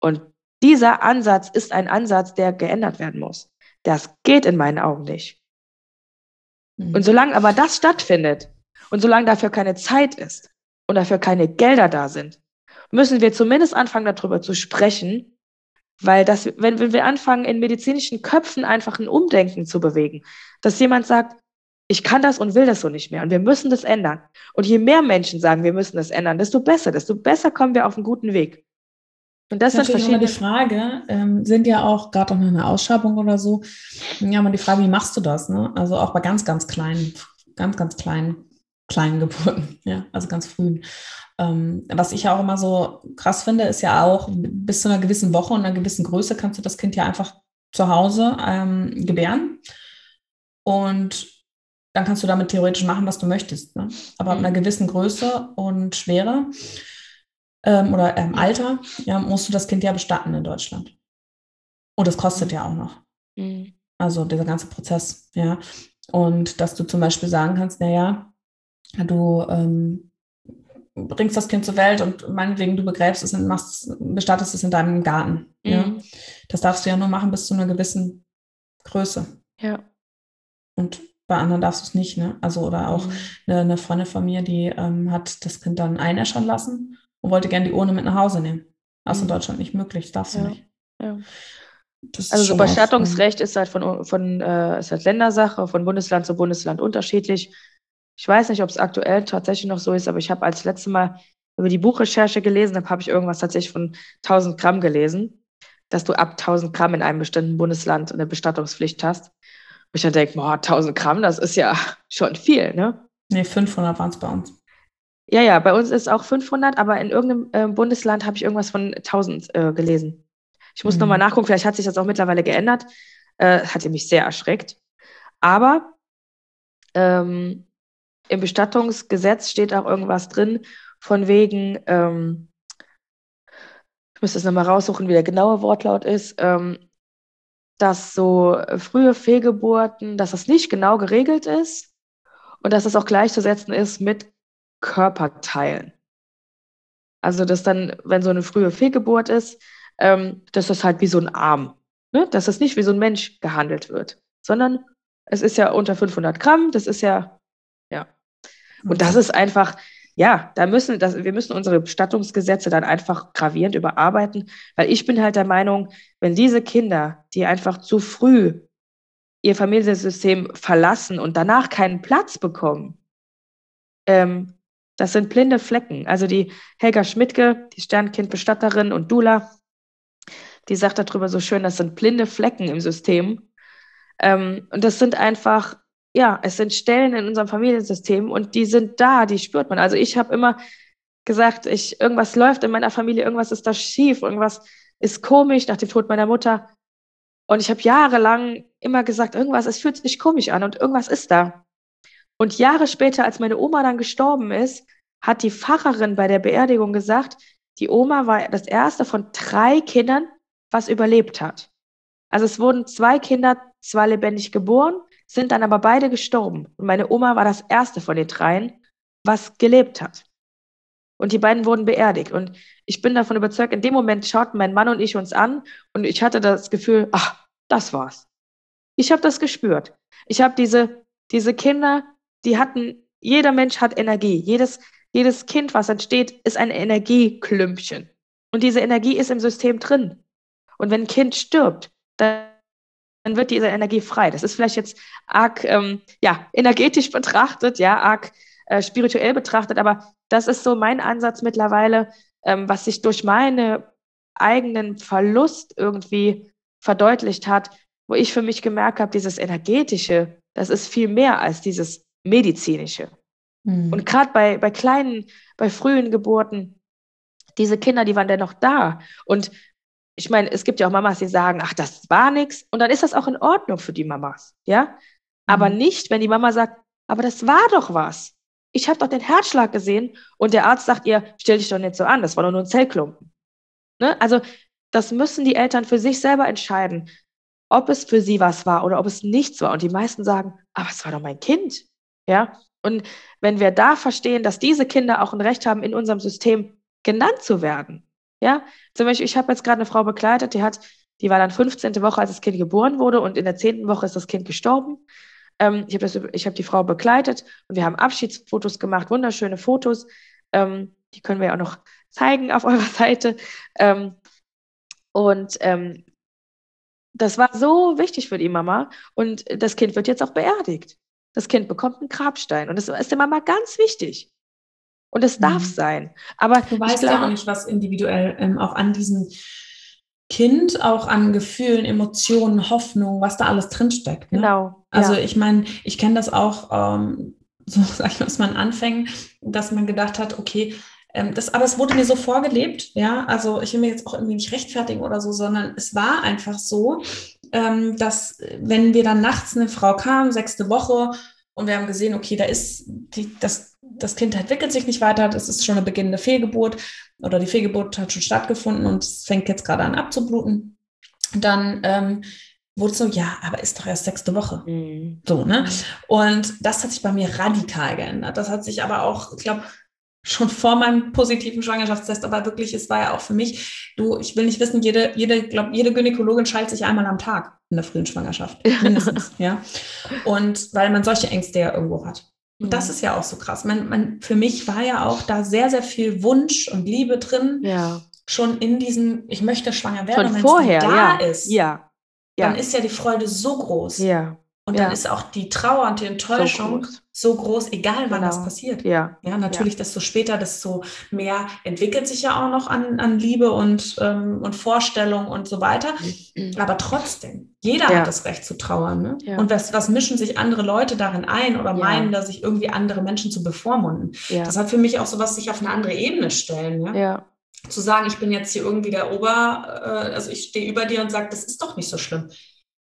Und dieser Ansatz ist ein Ansatz, der geändert werden muss. Das geht in meinen Augen nicht. Hm. Und solange aber das stattfindet und solange dafür keine Zeit ist und dafür keine Gelder da sind, müssen wir zumindest anfangen, darüber zu sprechen, weil das, wenn, wenn wir anfangen, in medizinischen Köpfen einfach ein Umdenken zu bewegen, dass jemand sagt, ich kann das und will das so nicht mehr und wir müssen das ändern. Und je mehr Menschen sagen, wir müssen das ändern, desto besser, desto besser kommen wir auf einen guten Weg. Und das ist natürlich immer verschiedene. die Frage, ähm, sind ja auch gerade auch nach einer Ausschabung oder so, ja, mal die Frage, wie machst du das? Ne? Also auch bei ganz, ganz kleinen, ganz, ganz kleinen, kleinen Geburten, (laughs) ja, also ganz frühen. Ähm, was ich ja auch immer so krass finde, ist ja auch, bis zu einer gewissen Woche und einer gewissen Größe kannst du das Kind ja einfach zu Hause ähm, gebären. Und dann kannst du damit theoretisch machen, was du möchtest. Ne? Aber ab Mhm. einer gewissen Größe und Schwere ähm, oder ähm, Alter, ja, musst du das Kind ja bestatten in Deutschland. Und das kostet ja auch noch. Mhm. Also dieser ganze Prozess, ja. Und dass du zum Beispiel sagen kannst, naja, du ähm, bringst das Kind zur Welt und meinetwegen du begräbst es und machst, bestattest es in deinem Garten. Ja. Mhm. Das darfst du ja nur machen bis zu einer gewissen Größe. Ja. Und bei anderen darfst du es nicht, ne? Also, oder auch Mhm. eine, eine Freundin von mir, die ähm, hat das Kind dann einäschern lassen und wollte gerne die Urne mit nach Hause nehmen. Das ist in Deutschland nicht möglich, das darfst du Ja. nicht. Ja. Also so Bestattungsrecht ist halt von, von äh, ist halt Ländersache, von Bundesland zu Bundesland unterschiedlich. Ich weiß nicht, ob es aktuell tatsächlich noch so ist, aber ich habe als letzte Mal über die Buchrecherche gelesen, habe, habe ich irgendwas tatsächlich von 1000 Gramm gelesen, dass du ab 1000 Gramm in einem bestimmten Bundesland eine Bestattungspflicht hast. Wo ich dann denke, boah, 1000 Gramm, das ist ja (laughs) schon viel, ne? Nee, 500 waren es bei uns. Ja, ja, bei uns ist auch 500, aber in irgendeinem äh, Bundesland habe ich irgendwas von 1000 äh, gelesen. Ich muss Mhm. nochmal nachgucken, vielleicht hat sich das auch mittlerweile geändert. Äh, hatte mich sehr erschreckt. Aber ähm, im Bestattungsgesetz steht auch irgendwas drin, von wegen, ähm, ich muss das nochmal raussuchen, wie der genaue Wortlaut ist, ähm, dass so frühe Fehlgeburten, dass das nicht genau geregelt ist und dass es auch gleichzusetzen ist mit Körperteilen. Also, dass dann, wenn so eine frühe Fehlgeburt ist, ähm, dass das halt wie so ein Arm, ne? dass das nicht wie so ein Mensch gehandelt wird, sondern es ist ja unter 500 Gramm, das ist ja. Und das ist einfach, ja, da müssen, das, wir müssen unsere Bestattungsgesetze dann einfach gravierend überarbeiten, weil ich bin halt der Meinung, wenn diese Kinder, die einfach zu früh ihr Familiensystem verlassen und danach keinen Platz bekommen, ähm, das sind blinde Flecken. Also die Helga Schmidtke, die Sternkindbestatterin und Dula, die sagt darüber so schön, das sind blinde Flecken im System. Ähm, und das sind einfach, ja, es sind Stellen in unserem Familiensystem und die sind da, die spürt man. Also ich habe immer gesagt, ich, irgendwas läuft in meiner Familie, irgendwas ist da schief, irgendwas ist komisch nach dem Tod meiner Mutter. Und ich habe jahrelang immer gesagt, irgendwas, es fühlt sich komisch an und irgendwas ist da. Und Jahre später, als meine Oma dann gestorben ist, hat die Pfarrerin bei der Beerdigung gesagt, die Oma war das erste von drei Kindern, was überlebt hat. Also es wurden zwei Kinder zwar lebendig geboren, sind dann aber beide gestorben. Und meine Oma war das erste von den dreien, was gelebt hat. Und die beiden wurden beerdigt. Und ich bin davon überzeugt, in dem Moment schauten mein Mann und ich uns an und ich hatte das Gefühl, ach, das war's. Ich habe das gespürt. Ich habe diese, diese Kinder, die hatten, jeder Mensch hat Energie. Jedes, jedes Kind, was entsteht, ist ein Energieklümpchen. Und diese Energie ist im System drin. Und wenn ein Kind stirbt, dann, dann wird diese Energie frei. Das ist vielleicht jetzt arg, ähm, ja, energetisch betrachtet, ja, arg äh, spirituell betrachtet, aber das ist so mein Ansatz mittlerweile, ähm, was sich durch meinen eigenen Verlust irgendwie verdeutlicht hat, wo ich für mich gemerkt habe, dieses energetische, das ist viel mehr als dieses medizinische. Mhm. Und gerade bei, bei kleinen, bei frühen Geburten, diese Kinder, die waren dennoch da. Und ich meine, es gibt ja auch Mamas, die sagen, ach, das war nichts. Und dann ist das auch in Ordnung für die Mamas, ja? Aber Mhm. nicht, wenn die Mama sagt, aber das war doch was. Ich habe doch den Herzschlag gesehen und der Arzt sagt ihr, stell dich doch nicht so an, das war doch nur ein Zellklumpen. Ne? Also das müssen die Eltern für sich selber entscheiden, ob es für sie was war oder ob es nichts war. Und die meisten sagen, aber es war doch mein Kind. Ja? Und wenn wir da verstehen, dass diese Kinder auch ein Recht haben, in unserem System genannt zu werden. Ja, zum Beispiel, ich habe jetzt gerade eine Frau begleitet, die hat, die war dann 15. Woche, als das Kind geboren wurde und in der 10. Woche ist das Kind gestorben. Ähm, ich habe habe die Frau begleitet und wir haben Abschiedsfotos gemacht, wunderschöne Fotos. Ähm, die können wir ja auch noch zeigen auf (laughs) eurer Seite. Ähm, und ähm, das war so wichtig für die Mama. Und das Kind wird jetzt auch beerdigt. Das Kind bekommt einen Grabstein. Und das ist der Mama ganz wichtig. Und es darf Mhm. sein. Aber Du weißt ich ja glaube, auch nicht, was individuell ähm, auch an diesem Kind, auch an Gefühlen, Emotionen, Hoffnung, was da alles drinsteckt. Ne? genau. Also ja. ich meine, ich kenne das auch, ähm, so (laughs) sag ich mal, aus meinen Anfängen, dass man gedacht hat, okay, ähm, das, aber es wurde mir so vorgelebt, ja. Also ich will mir jetzt auch irgendwie nicht rechtfertigen oder so, sondern es war einfach so, ähm, dass wenn wir dann nachts eine Frau kam, sechste Woche, und wir haben gesehen, okay, da ist die, das, das Kind entwickelt sich nicht weiter, das ist schon eine beginnende Fehlgeburt oder die Fehlgeburt hat schon stattgefunden und es fängt jetzt gerade an abzubluten. Dann ähm, wurde so, ja, aber ist doch erst sechste Woche. Mhm. So, ne? Und das hat sich bei mir radikal geändert. Das hat sich aber auch, ich glaube, schon vor meinem positiven Schwangerschaftstest, aber wirklich, es war ja auch für mich, du, ich will nicht wissen, jede, jede, glaub, jede Gynäkologin schaltet sich einmal am Tag in der frühen Schwangerschaft. Mindestens, ja. Und weil man solche Ängste ja irgendwo hat. Und das ist ja auch so krass. Man, man, für mich war ja auch da sehr, sehr viel Wunsch und Liebe drin. ja. schon in diesem, ich möchte schwanger werden, Schon wenn vorher, es da ja. ist, Ja. dann Ja. ist ja die Freude so groß. Ja. Und dann Ja. ist auch die Trauer und die Enttäuschung so groß. groß, egal wann Genau. das passiert. Ja. Ja, natürlich, desto später, desto mehr entwickelt sich ja auch noch an, an Liebe und, ähm, und Vorstellung und so weiter. Aber trotzdem, jeder Ja. hat das Recht zu trauern. Ne? Ja. Und was, was mischen sich andere Leute darin ein oder Ja. meinen, da sich irgendwie andere Menschen zu bevormunden? Ja. Das hat für mich auch sowas, sich auf eine andere Ebene stellen. Ja? Ja. Zu sagen, ich bin jetzt hier irgendwie der Ober, äh, also ich stehe über dir und sage, das ist doch nicht so schlimm.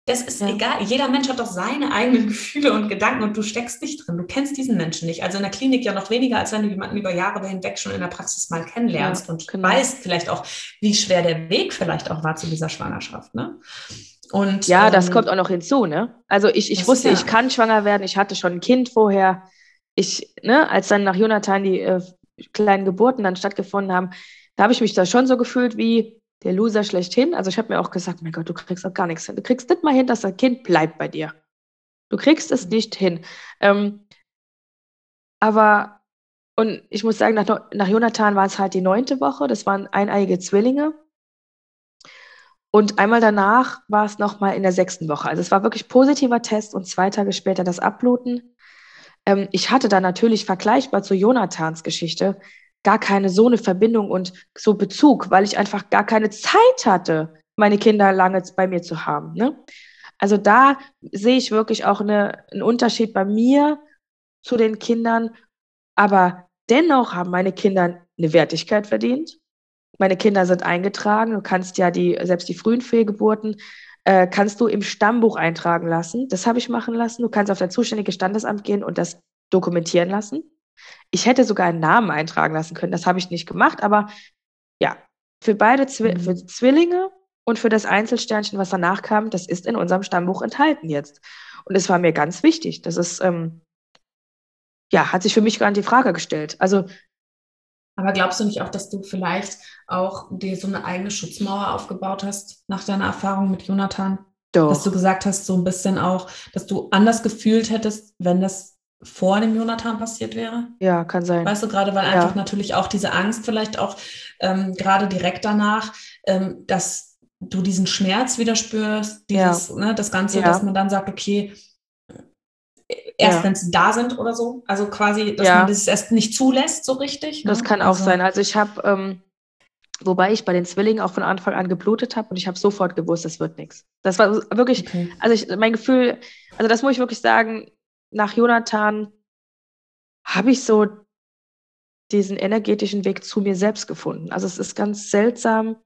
Das ist Ja. egal. Jeder Mensch hat doch seine eigenen (laughs) Gefühle und Gedanken und du steckst nicht drin. Du kennst diesen Menschen nicht. Also in der Klinik ja noch weniger, als wenn du jemanden über Jahre hinweg schon in der Praxis mal kennenlernst Ja, und genau. weißt vielleicht auch, wie schwer der Weg vielleicht auch war zu dieser Schwangerschaft. Ne? Und, Ja, das ähm, kommt auch noch hinzu, ne? Also ich, ich das wusste, ja- ich kann schwanger werden, ich hatte schon ein Kind vorher. Ich, ne, als dann nach Jonathan die äh, kleinen Geburten dann stattgefunden haben, da habe ich mich da schon so gefühlt wie der Loser schlechthin. Also ich habe mir auch gesagt, mein Gott, du kriegst auch gar nichts hin. Du kriegst nicht mal hin, dass das Kind bleibt bei dir. Du kriegst es nicht hin. Ähm, aber, und ich muss sagen, nach, nach Jonathan war es halt die neunte Woche, das waren eineiige Zwillinge. Und einmal danach war es nochmal in der sechsten Woche. Also es war wirklich positiver Test und zwei Tage später das Abbluten. Ähm, ich hatte da natürlich vergleichbar zu Jonathans Geschichte gar keine so eine Verbindung und so Bezug, weil ich einfach gar keine Zeit hatte, meine Kinder lange bei mir zu haben. Ne? Also da sehe ich wirklich auch eine, einen Unterschied bei mir zu den Kindern. Aber dennoch haben meine Kinder eine Wertigkeit verdient. Meine Kinder sind eingetragen. Du kannst ja die, selbst die frühen Fehlgeburten, äh, kannst du im Stammbuch eintragen lassen. Das habe ich machen lassen. Du kannst auf dein zuständiges Standesamt gehen und das dokumentieren lassen. Ich hätte sogar einen Namen eintragen lassen können. Das habe ich nicht gemacht. Aber ja, für beide Zwi Mhm. für die Zwillinge und für das Einzelsternchen, was danach kam, das ist in unserem Stammbuch enthalten jetzt. Und es war mir ganz wichtig. Das ist, ähm, ja, hat sich für mich gar nicht die Frage gestellt. Also Aber glaubst du nicht auch, dass du vielleicht auch dir so eine eigene Schutzmauer aufgebaut hast nach deiner Erfahrung mit Jonathan? Dass du doch. gesagt hast, so ein bisschen auch, dass du anders gefühlt hättest, wenn das vor dem Jonathan passiert wäre? Ja, kann sein. Weißt du, gerade weil Ja. einfach natürlich auch diese Angst vielleicht auch ähm, gerade direkt danach, ähm, dass du diesen Schmerz wieder spürst, Ja. dieses, ne, das Ganze, Ja. dass man dann sagt, okay, erst Ja. wenn sie da sind oder so, also quasi, dass Ja. man das erst nicht zulässt, so richtig. Das ne? kann auch Also- sein. Also ich habe, ähm, wobei ich bei den Zwillingen auch von Anfang an geblutet habe und ich habe sofort gewusst, das wird nichts. Das war wirklich, Okay. also ich, mein Gefühl, also das muss ich wirklich sagen, nach Jonathan habe ich so diesen energetischen Weg zu mir selbst gefunden. Also es ist ganz seltsam,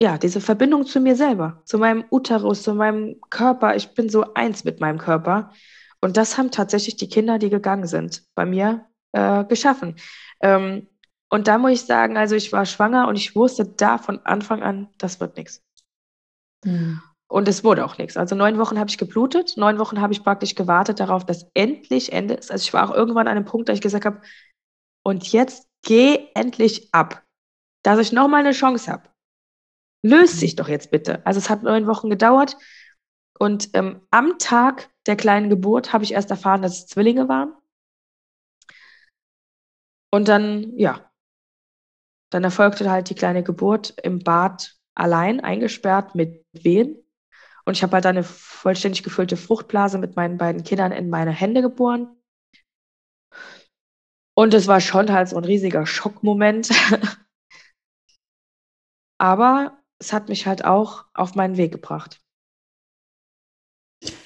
ja, diese Verbindung zu mir selber, zu meinem Uterus, zu meinem Körper. Ich bin so eins mit meinem Körper. Und das haben tatsächlich die Kinder, die gegangen sind, bei mir äh, geschaffen. Ähm, und da muss ich sagen, also ich war schwanger und ich wusste da von Anfang an, das wird nichts. Hm. Und es wurde auch nichts. Also neun Wochen habe ich geblutet, neun Wochen habe ich praktisch gewartet darauf, dass endlich Ende ist. Also ich war auch irgendwann an einem Punkt, da ich gesagt habe, und jetzt geh endlich ab, dass ich nochmal eine Chance habe. Löst sich doch jetzt bitte. Also es hat neun Wochen gedauert und ähm, am Tag der kleinen Geburt habe ich erst erfahren, dass es Zwillinge waren. Und dann, ja, dann erfolgte halt die kleine Geburt im Bad allein, eingesperrt mit Wehen. Und ich habe halt eine vollständig gefüllte Fruchtblase mit meinen beiden Kindern in meine Hände geboren. Und es war schon halt so ein riesiger Schockmoment. (laughs) Aber es hat mich halt auch auf meinen Weg gebracht.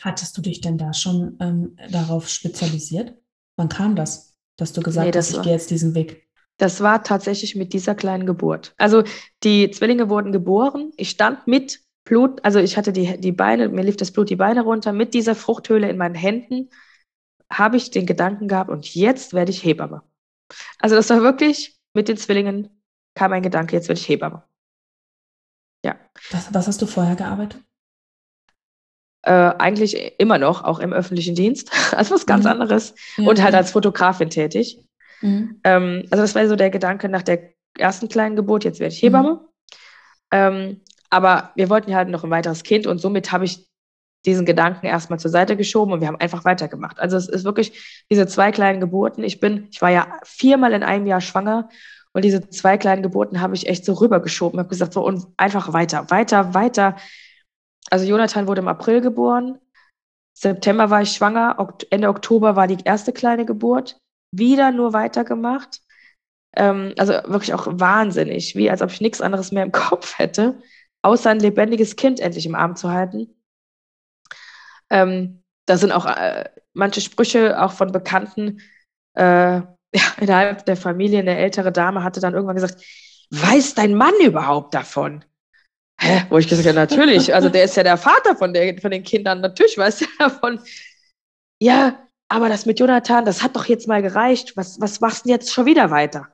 Hattest du dich denn da schon ähm, darauf spezialisiert? Wann kam das, dass du gesagt Nee, hast, ich war- gehe jetzt diesen Weg? Das war tatsächlich mit dieser kleinen Geburt. Also die Zwillinge wurden geboren. Ich stand mit Blut, also ich hatte die, die Beine, mir lief das Blut die Beine runter. Mit dieser Fruchthöhle in meinen Händen habe ich den Gedanken gehabt, und jetzt werde ich Hebamme. Also das war wirklich, mit den Zwillingen kam ein Gedanke, jetzt werde ich Hebamme. Was, was hast du vorher gearbeitet? Äh, eigentlich immer noch, auch im öffentlichen Dienst. (laughs) Also was ganz Mhm. anderes. Ja, Und halt ja. als Fotografin tätig. Mhm. Ähm, also das war so der Gedanke nach der ersten kleinen Geburt, jetzt werde ich Hebamme. Ähm, aber wir wollten ja halt noch ein weiteres Kind und somit habe ich diesen Gedanken erstmal zur Seite geschoben und wir haben einfach weitergemacht. Also es ist wirklich diese zwei kleinen Geburten. Ich bin, ich war ja viermal in einem Jahr schwanger Und diese zwei kleinen Geburten habe ich echt so rübergeschoben, habe gesagt, so und einfach weiter, weiter, weiter. Also Jonathan wurde im April geboren. September war ich schwanger, Ende Oktober war die erste kleine Geburt. Wieder nur weitergemacht. Ähm, also wirklich auch wahnsinnig, wie als ob ich nichts anderes mehr im (laughs) Kopf hätte, außer ein lebendiges Kind endlich im Arm zu halten. Ähm, da sind auch äh, manche Sprüche auch von Bekannten, äh, (laughs) ja, innerhalb der Familie, eine ältere Dame hatte dann irgendwann gesagt, weiß dein Mann überhaupt davon? Hä? Wo ich gesagt habe, natürlich, also der ist ja der Vater von, der, von den Kindern, natürlich weiß er (laughs) davon. Ja, aber das mit Jonathan, das hat doch jetzt mal gereicht. Was, was machst du denn jetzt schon wieder weiter?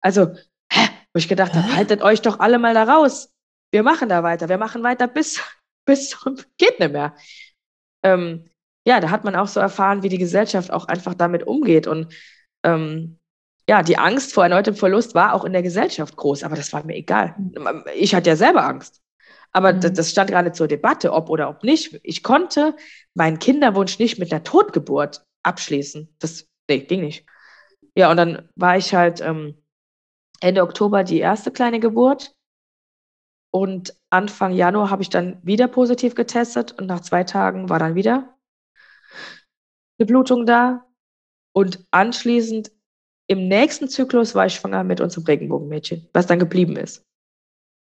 Also, hä? Wo ich gedacht habe, haltet euch doch alle mal da raus. Wir machen da weiter. Wir machen weiter bis, (laughs) bis (laughs) geht nicht mehr. Ähm, ja, da hat man auch so erfahren, wie die Gesellschaft auch einfach damit umgeht. Und ähm, ja, die Angst vor erneutem Verlust war auch in der Gesellschaft groß, aber das war mir egal. Ich hatte ja selber Angst. Aber mhm. das, das, stand gerade zur Debatte, ob oder ob nicht. Ich konnte meinen Kinderwunsch nicht mit einer Totgeburt abschließen. Das nee, ging nicht. Ja, und dann war ich halt ähm, Ende Oktober die erste kleine Geburt. Und Anfang Januar habe ich dann wieder positiv getestet und nach zwei Tagen war dann wieder eine Blutung da. Und anschließend im nächsten Zyklus war ich schwanger mit unserem Regenbogenmädchen, was dann geblieben ist.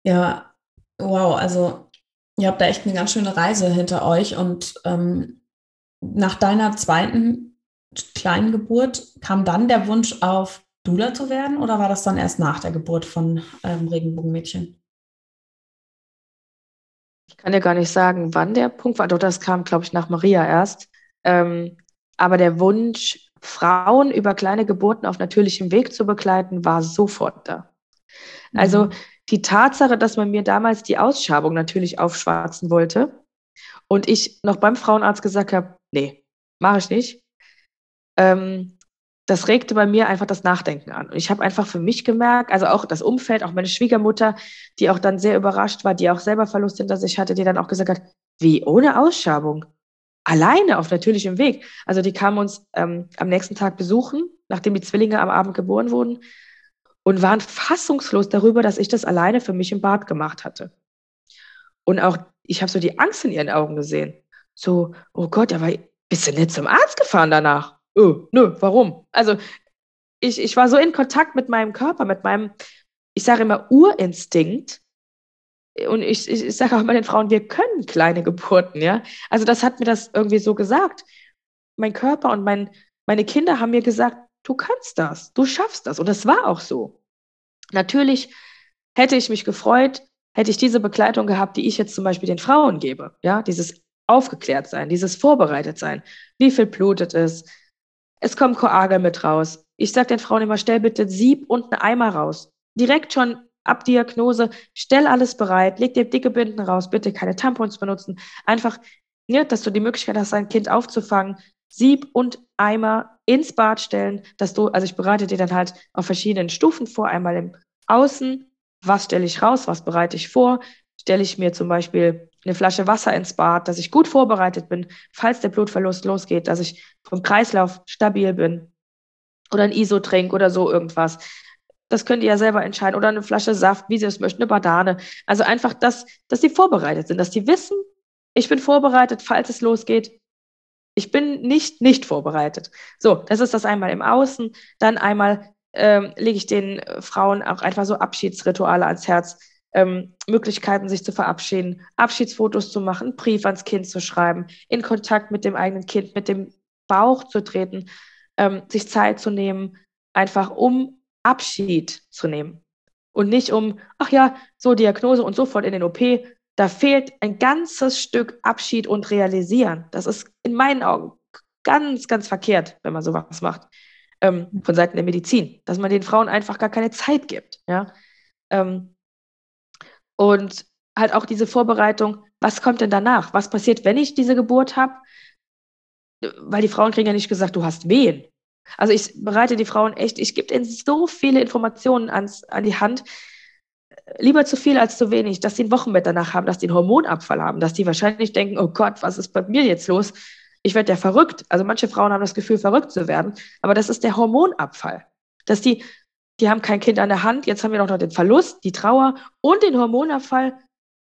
Ja, wow, also ihr habt da echt eine ganz schöne Reise hinter euch und ähm, nach deiner zweiten kleinen Geburt kam dann der Wunsch auf, Dula zu werden oder war das dann erst nach der Geburt von ähm, Regenbogenmädchen? Ich kann dir gar nicht sagen, wann der Punkt war. Doch, das kam, glaube ich, nach Maria erst. Ähm, aber der Wunsch, Frauen über kleine Geburten auf natürlichem Weg zu begleiten, war sofort da. Mhm. Also die Tatsache, dass man mir damals die Ausschabung natürlich aufschwarzen wollte und ich noch beim Frauenarzt gesagt habe, nee, mache ich nicht, ähm, das regte bei mir einfach das Nachdenken an. Und ich habe einfach für mich gemerkt, also auch das Umfeld, auch meine Schwiegermutter, die auch dann sehr überrascht war, die auch selber Verlust hinter sich hatte, die dann auch gesagt hat, wie ohne Ausschabung? Alleine auf natürlichem Weg. Also die kamen uns ähm, am nächsten Tag besuchen, nachdem die Zwillinge am Abend geboren wurden, und waren fassungslos darüber, dass ich das alleine für mich im Bad gemacht hatte. Und auch, ich habe so die Angst in ihren Augen gesehen. So, oh Gott, aber bist du nicht zum Arzt gefahren danach? Oh, nö, warum? Also ich, ich war so in Kontakt mit meinem Körper, mit meinem, ich sage immer Urinstinkt. Und ich, ich, ich sage auch immer den Frauen, wir können kleine Geburten, ja. Also das hat mir das irgendwie so gesagt. Mein Körper und mein, meine Kinder haben mir gesagt, du kannst das, du schaffst das. Und das war auch so. Natürlich hätte ich mich gefreut, hätte ich diese Begleitung gehabt, die ich jetzt zum Beispiel den Frauen gebe. Ja, dieses aufgeklärt sein, dieses vorbereitet sein. Wie viel blutet es? Es kommt Koagel mit raus. Ich sage den Frauen immer, stell bitte Sieb und einen Eimer raus. Direkt schon ab Diagnose, stell alles bereit, leg dir dicke Binden raus, bitte keine Tampons benutzen. Einfach, ja, dass du die Möglichkeit hast, dein Kind aufzufangen, Sieb und Eimer ins Bad stellen, dass du, also ich bereite dir dann halt auf verschiedenen Stufen vor, einmal im Außen, was stelle ich raus, was bereite ich vor, stelle ich mir zum Beispiel eine Flasche Wasser ins Bad, dass ich gut vorbereitet bin, falls der Blutverlust losgeht, dass ich vom Kreislauf stabil bin. Oder ein Isotrink oder so irgendwas. Das könnt ihr ja selber entscheiden. Oder eine Flasche Saft, wie sie es möchten, eine Banane. Also einfach, das, dass sie vorbereitet sind, dass sie wissen, ich bin vorbereitet, falls es losgeht. Ich bin nicht nicht vorbereitet. So, das ist das einmal im Außen. Dann einmal ähm, lege ich den Frauen auch einfach so Abschiedsrituale ans Herz ähm, Möglichkeiten, sich zu verabschieden, Abschiedsfotos zu machen, Brief ans Kind zu schreiben, in Kontakt mit dem eigenen Kind, mit dem Bauch zu treten, ähm, sich Zeit zu nehmen, einfach um Abschied zu nehmen. Und nicht um, ach ja, so Diagnose und sofort in den OP. Da fehlt ein ganzes Stück Abschied und Realisieren. Das ist in meinen Augen ganz, ganz verkehrt, wenn man sowas macht. Ähm, von Seiten der Medizin, dass man den Frauen einfach gar keine Zeit gibt. Ja? Ähm, und halt auch diese Vorbereitung, was kommt denn danach? Was passiert, wenn ich diese Geburt habe? Weil die Frauen kriegen ja nicht gesagt, du hast Wehen. Also ich bereite die Frauen echt, ich gebe ihnen so viele Informationen ans, an die Hand, lieber zu viel als zu wenig, dass sie ein Wochenbett danach haben, dass die einen Hormonabfall haben, dass die wahrscheinlich denken, oh Gott, was ist bei mir jetzt los? Ich werde ja verrückt. Also manche Frauen haben das Gefühl, verrückt zu werden, aber das ist der Hormonabfall. Dass die die haben kein Kind an der Hand, jetzt haben wir noch den Verlust, die Trauer und den Hormonabfall.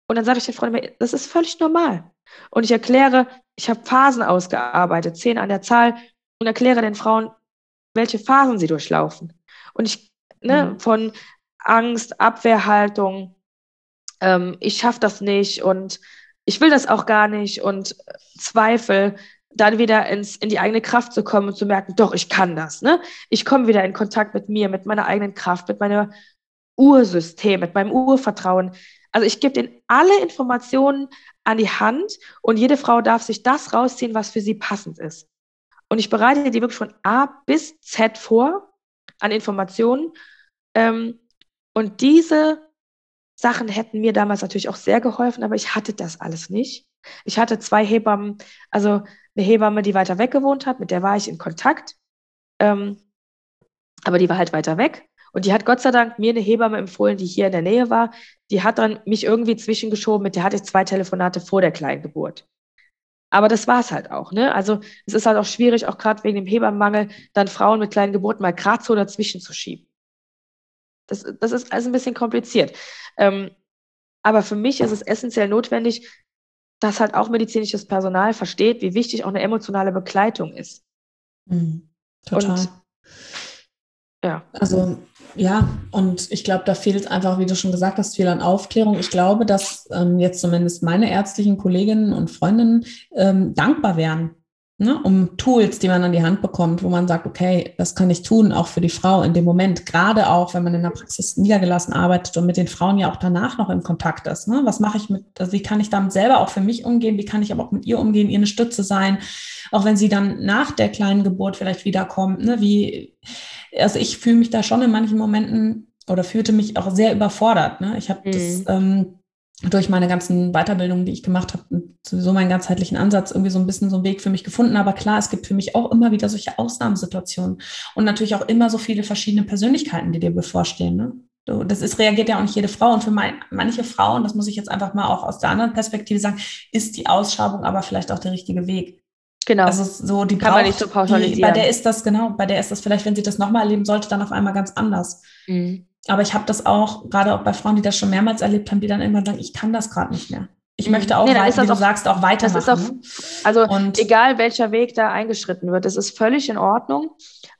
Und dann sage ich den Freunden, das ist völlig normal. Und ich erkläre, ich habe Phasen ausgearbeitet, zehn an der Zahl, und erkläre den Frauen, welche Phasen sie durchlaufen. Und ich, ne, mhm. von Angst, Abwehrhaltung, ähm, ich schaffe das nicht und ich will das auch gar nicht und Zweifel, dann wieder ins, in die eigene Kraft zu kommen und zu merken, doch, ich kann das. Ne? Ich komme wieder in Kontakt mit mir, mit meiner eigenen Kraft, mit meinem Ursystem, mit meinem Urvertrauen. Also ich gebe denen alle Informationen an die Hand und jede Frau darf sich das rausziehen, was für sie passend ist. Und ich bereite die wirklich von A bis Z vor an Informationen. Ähm, und diese Sachen hätten mir damals natürlich auch sehr geholfen, aber ich hatte das alles nicht. Ich hatte zwei Hebammen, also eine Hebamme, die weiter weg gewohnt hat, mit der war ich in Kontakt, ähm, aber die war halt weiter weg. Und die hat Gott sei Dank mir eine Hebamme empfohlen, die hier in der Nähe war. Die hat dann mich irgendwie zwischengeschoben, mit der hatte ich zwei Telefonate vor der Kleingeburt. Aber das war es halt auch. Ne? Also es ist halt auch schwierig, auch gerade wegen dem Hebammenmangel, dann Frauen mit kleinen Geburten mal gerade so dazwischen zu schieben. Das, das ist also ein bisschen kompliziert. Ähm, aber für mich ist es essentiell notwendig, dass halt auch medizinisches Personal versteht, wie wichtig auch eine emotionale Begleitung ist. Mhm, total. Und, ja. Also ja, und ich glaube, da fehlt einfach, wie du schon gesagt hast, viel an Aufklärung. Ich glaube, dass ähm, jetzt zumindest meine ärztlichen Kolleginnen und Freundinnen ähm, dankbar wären, ne, um Tools, die man an die Hand bekommt, wo man sagt, okay, das kann ich tun, auch für die Frau in dem Moment, gerade auch, wenn man in der Praxis niedergelassen arbeitet und mit den Frauen ja auch danach noch in Kontakt ist. Ne? Was mache ich mit, also wie kann ich damit selber auch für mich umgehen, wie kann ich aber auch mit ihr umgehen, ihr eine Stütze sein, auch wenn sie dann nach der kleinen Geburt vielleicht wiederkommt, ne? wie, also ich fühle mich da schon in manchen Momenten oder fühlte mich auch sehr überfordert. Ne? Ich habe mhm. das ähm, durch meine ganzen Weiterbildungen, die ich gemacht habe, sowieso meinen ganzheitlichen Ansatz irgendwie so ein bisschen so einen Weg für mich gefunden. Aber klar, es gibt für mich auch immer wieder solche Ausnahmesituationen und natürlich auch immer so viele verschiedene Persönlichkeiten, die dir bevorstehen. Ne? Das ist, reagiert ja auch nicht jede Frau. Und für mein, manche Frauen, das muss ich jetzt einfach mal auch aus der anderen Perspektive sagen, ist die Ausschabung aber vielleicht auch der richtige Weg. Genau. Also so die kann braucht, man nicht so pauschalisieren. Die, bei der ist das genau, bei der ist das vielleicht, wenn sie das nochmal erleben sollte, dann auf einmal ganz anders. Mhm. Aber ich habe das auch, gerade auch bei Frauen, die das schon mehrmals erlebt haben, die dann immer sagen, ich kann das gerade nicht mehr. Ich möchte mhm. auch, nee, weit, wie du auch, sagst, auch weitermachen. Auch, also und egal, welcher Weg da eingeschritten wird, das ist völlig in Ordnung.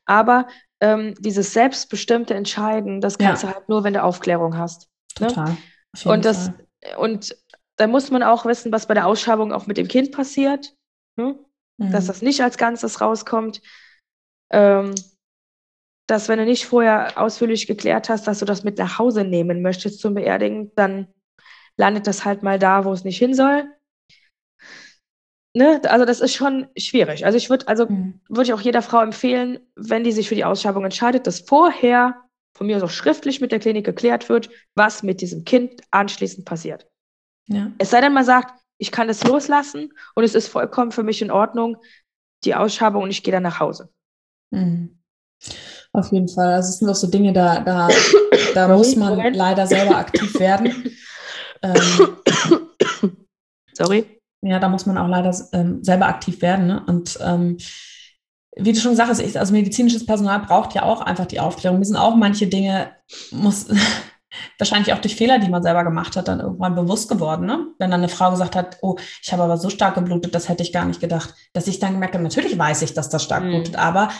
Aber ähm, dieses selbstbestimmte Entscheiden, das kannst ja. du halt nur, wenn du Aufklärung hast. Ne? Total. Ne? Und das und da muss man auch wissen, was bei der Ausschabung auch mit dem Kind passiert, ne? mhm. dass das nicht als Ganzes rauskommt. Ähm, dass wenn du nicht vorher ausführlich geklärt hast, dass du das mit nach Hause nehmen möchtest zum Beerdigen, dann landet das halt mal da, wo es nicht hin soll. Ne? Also das ist schon schwierig. Also ich würde also mhm. würde ich auch jeder Frau empfehlen, wenn die sich für die Ausschabung entscheidet, dass vorher von mir so schriftlich mit der Klinik geklärt wird, was mit diesem Kind anschließend passiert. Ja. Es sei denn, man sagt, ich kann es loslassen und es ist vollkommen für mich in Ordnung, die Ausschabung und ich gehe dann nach Hause. Mhm. Auf jeden Fall. Also es sind auch so Dinge, da, da, da muss man Moment. leider selber aktiv werden. Ähm, Sorry. Ja, da muss man auch leider ähm, selber aktiv werden. Ne? Und ähm, wie du schon sagst, also medizinisches Personal braucht ja auch einfach die Aufklärung. Mir sind auch manche Dinge, muss, wahrscheinlich auch durch Fehler, die man selber gemacht hat, dann irgendwann bewusst geworden. Ne? Wenn dann eine Frau gesagt hat, oh, ich habe aber so stark geblutet, das hätte ich gar nicht gedacht. Dass ich dann gemerkt habe, natürlich weiß ich, dass das stark mhm. blutet, aber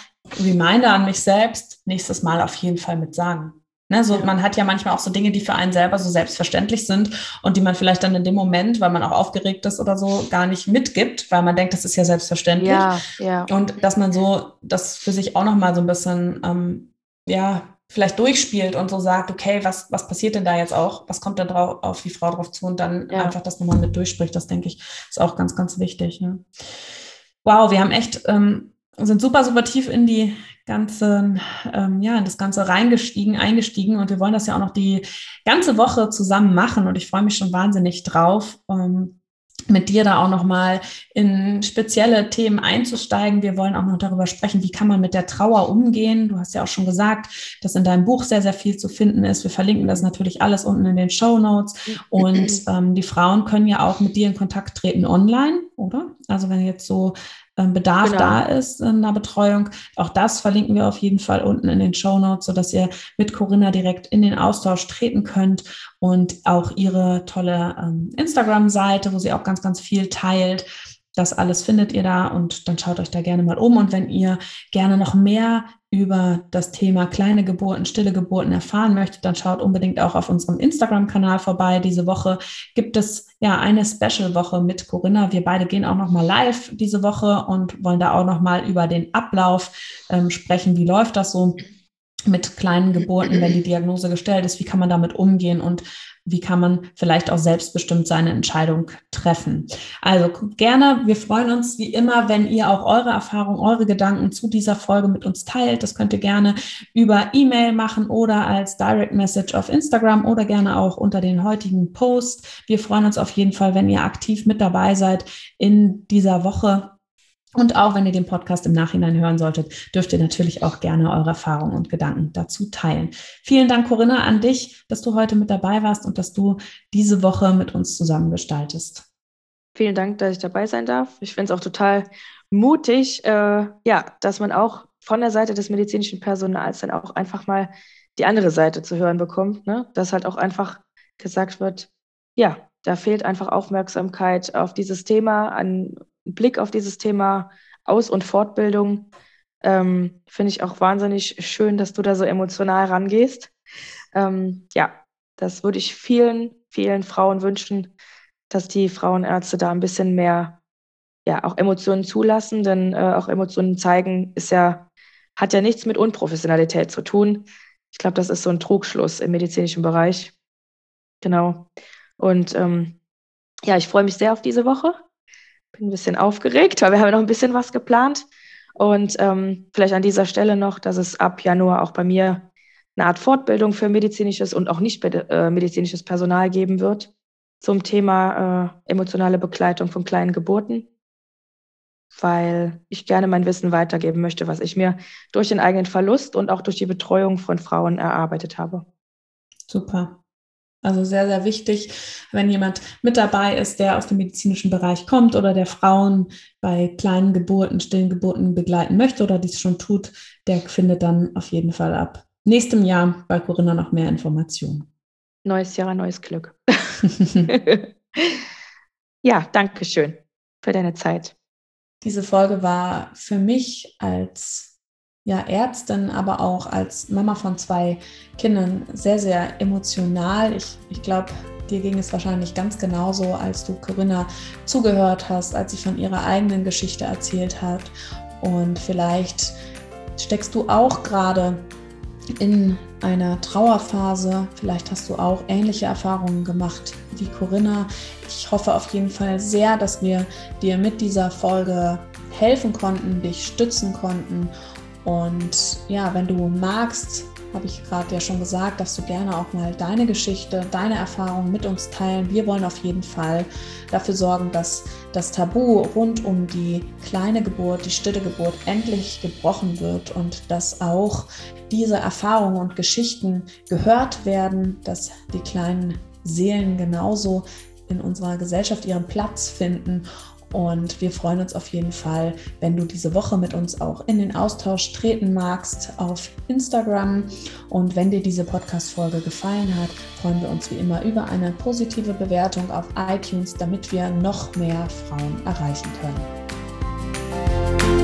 Reminder an mich selbst, nächstes Mal auf jeden Fall mit sagen. Ne, so, ja. Man hat ja manchmal auch so Dinge, die für einen selber so selbstverständlich sind und die man vielleicht dann in dem Moment, weil man auch aufgeregt ist oder so, gar nicht mitgibt, weil man denkt, das ist ja selbstverständlich. Ja, ja. Und dass man so das für sich auch nochmal so ein bisschen, ähm, ja, vielleicht durchspielt und so sagt, okay, was, was passiert denn da jetzt auch? Was kommt denn drauf, auf die Frau drauf zu? Und dann ja. einfach das nochmal mit durchspricht, das denke ich, ist auch ganz, ganz wichtig. Ne? Wow, wir haben echt, ähm, sind super, super tief in die ganze, ähm, ja, in das Ganze reingestiegen, eingestiegen und wir wollen das ja auch noch die ganze Woche zusammen machen und ich freue mich schon wahnsinnig drauf. Ähm, mit dir da auch nochmal in spezielle Themen einzusteigen. Wir wollen auch noch darüber sprechen, wie kann man mit der Trauer umgehen. Du hast ja auch schon gesagt, dass in deinem Buch sehr, sehr viel zu finden ist. Wir verlinken das natürlich alles unten in den Show Notes. Und (clears throat) ähm, die Frauen können ja auch mit dir in Kontakt treten online, oder? Also wenn jetzt so Bedarf genau. da ist in einer Betreuung. Auch das verlinken wir auf jeden Fall unten in den Show Notes, sodass ihr mit Corinna direkt in den Austausch treten könnt und auch ihre tolle ähm, Instagram-Seite, wo sie auch ganz, ganz viel teilt. Das alles findet ihr da und dann schaut euch da gerne mal um. Und wenn ihr gerne noch mehr über das Thema kleine Geburten, stille Geburten erfahren möchtet, dann schaut unbedingt auch auf unserem Instagram-Kanal vorbei. Diese Woche gibt es ja eine Special-Woche mit Corinna. Wir beide gehen auch noch mal live diese Woche und wollen da auch noch mal über den Ablauf ähm, sprechen. Wie läuft das so? mit kleinen Geburten, wenn die Diagnose gestellt ist, wie kann man damit umgehen und wie kann man vielleicht auch selbstbestimmt seine Entscheidung treffen. Also gerne, wir freuen uns wie immer, wenn ihr auch eure Erfahrungen, eure Gedanken zu dieser Folge mit uns teilt. Das könnt ihr gerne über E-Mail machen oder als Direct Message auf Instagram oder gerne auch unter den heutigen Post. Wir freuen uns auf jeden Fall, wenn ihr aktiv mit dabei seid in dieser Woche und auch wenn ihr den Podcast im Nachhinein hören solltet, dürft ihr natürlich auch gerne eure Erfahrungen und Gedanken dazu teilen. Vielen Dank, Corinna, an dich, dass du heute mit dabei warst und dass du diese Woche mit uns zusammengestaltest. Vielen Dank, dass ich dabei sein darf. Ich finde es auch total mutig, äh, ja, dass man auch von der Seite des medizinischen Personals dann auch einfach mal die andere Seite zu hören bekommt. Ne? Dass halt auch einfach gesagt wird, ja, da fehlt einfach Aufmerksamkeit auf dieses Thema, an Blick auf dieses Thema Aus- und Fortbildung. Ähm, Finde ich auch wahnsinnig schön, dass du da so emotional rangehst. Ähm, ja, das würde ich vielen, vielen Frauen wünschen, dass die Frauenärzte da ein bisschen mehr, ja, auch Emotionen zulassen, denn äh, auch Emotionen zeigen ist ja, hat ja nichts mit Unprofessionalität zu tun. Ich glaube, das ist so ein Trugschluss im medizinischen Bereich. Genau. Und ähm, ja, ich freue mich sehr auf diese Woche bin ein bisschen aufgeregt, weil wir haben noch ein bisschen was geplant. Und ähm, vielleicht an dieser Stelle noch, dass es ab Januar auch bei mir eine Art Fortbildung für medizinisches und auch nicht äh, medizinisches Personal geben wird zum Thema äh, emotionale Begleitung von kleinen Geburten, weil ich gerne mein Wissen weitergeben möchte, was ich mir durch den eigenen Verlust und auch durch die Betreuung von Frauen erarbeitet habe. Super. Also sehr, sehr wichtig, wenn jemand mit dabei ist, der aus dem medizinischen Bereich kommt oder der Frauen bei kleinen Geburten, stillen Geburten begleiten möchte oder dies schon tut, der findet dann auf jeden Fall ab nächstem Jahr bei Corinna noch mehr Informationen. Neues Jahr, neues Glück. (laughs) ja, danke schön für deine Zeit. Diese Folge war für mich als ja, Ärztin, aber auch als Mama von zwei Kindern sehr, sehr emotional. Ich, ich glaube, dir ging es wahrscheinlich ganz genauso, als du Corinna zugehört hast, als sie von ihrer eigenen Geschichte erzählt hat. Und vielleicht steckst du auch gerade in einer Trauerphase. Vielleicht hast du auch ähnliche Erfahrungen gemacht wie Corinna. Ich hoffe auf jeden Fall sehr, dass wir dir mit dieser Folge helfen konnten, dich stützen konnten und ja, wenn du magst, habe ich gerade ja schon gesagt, dass du gerne auch mal deine Geschichte, deine Erfahrungen mit uns teilen. Wir wollen auf jeden Fall dafür sorgen, dass das Tabu rund um die kleine Geburt, die stille Geburt endlich gebrochen wird und dass auch diese Erfahrungen und Geschichten gehört werden, dass die kleinen Seelen genauso in unserer Gesellschaft ihren Platz finden und wir freuen uns auf jeden Fall, wenn du diese Woche mit uns auch in den Austausch treten magst auf Instagram. Und wenn dir diese Podcast-Folge gefallen hat, freuen wir uns wie immer über eine positive Bewertung auf iTunes, damit wir noch mehr Frauen erreichen können.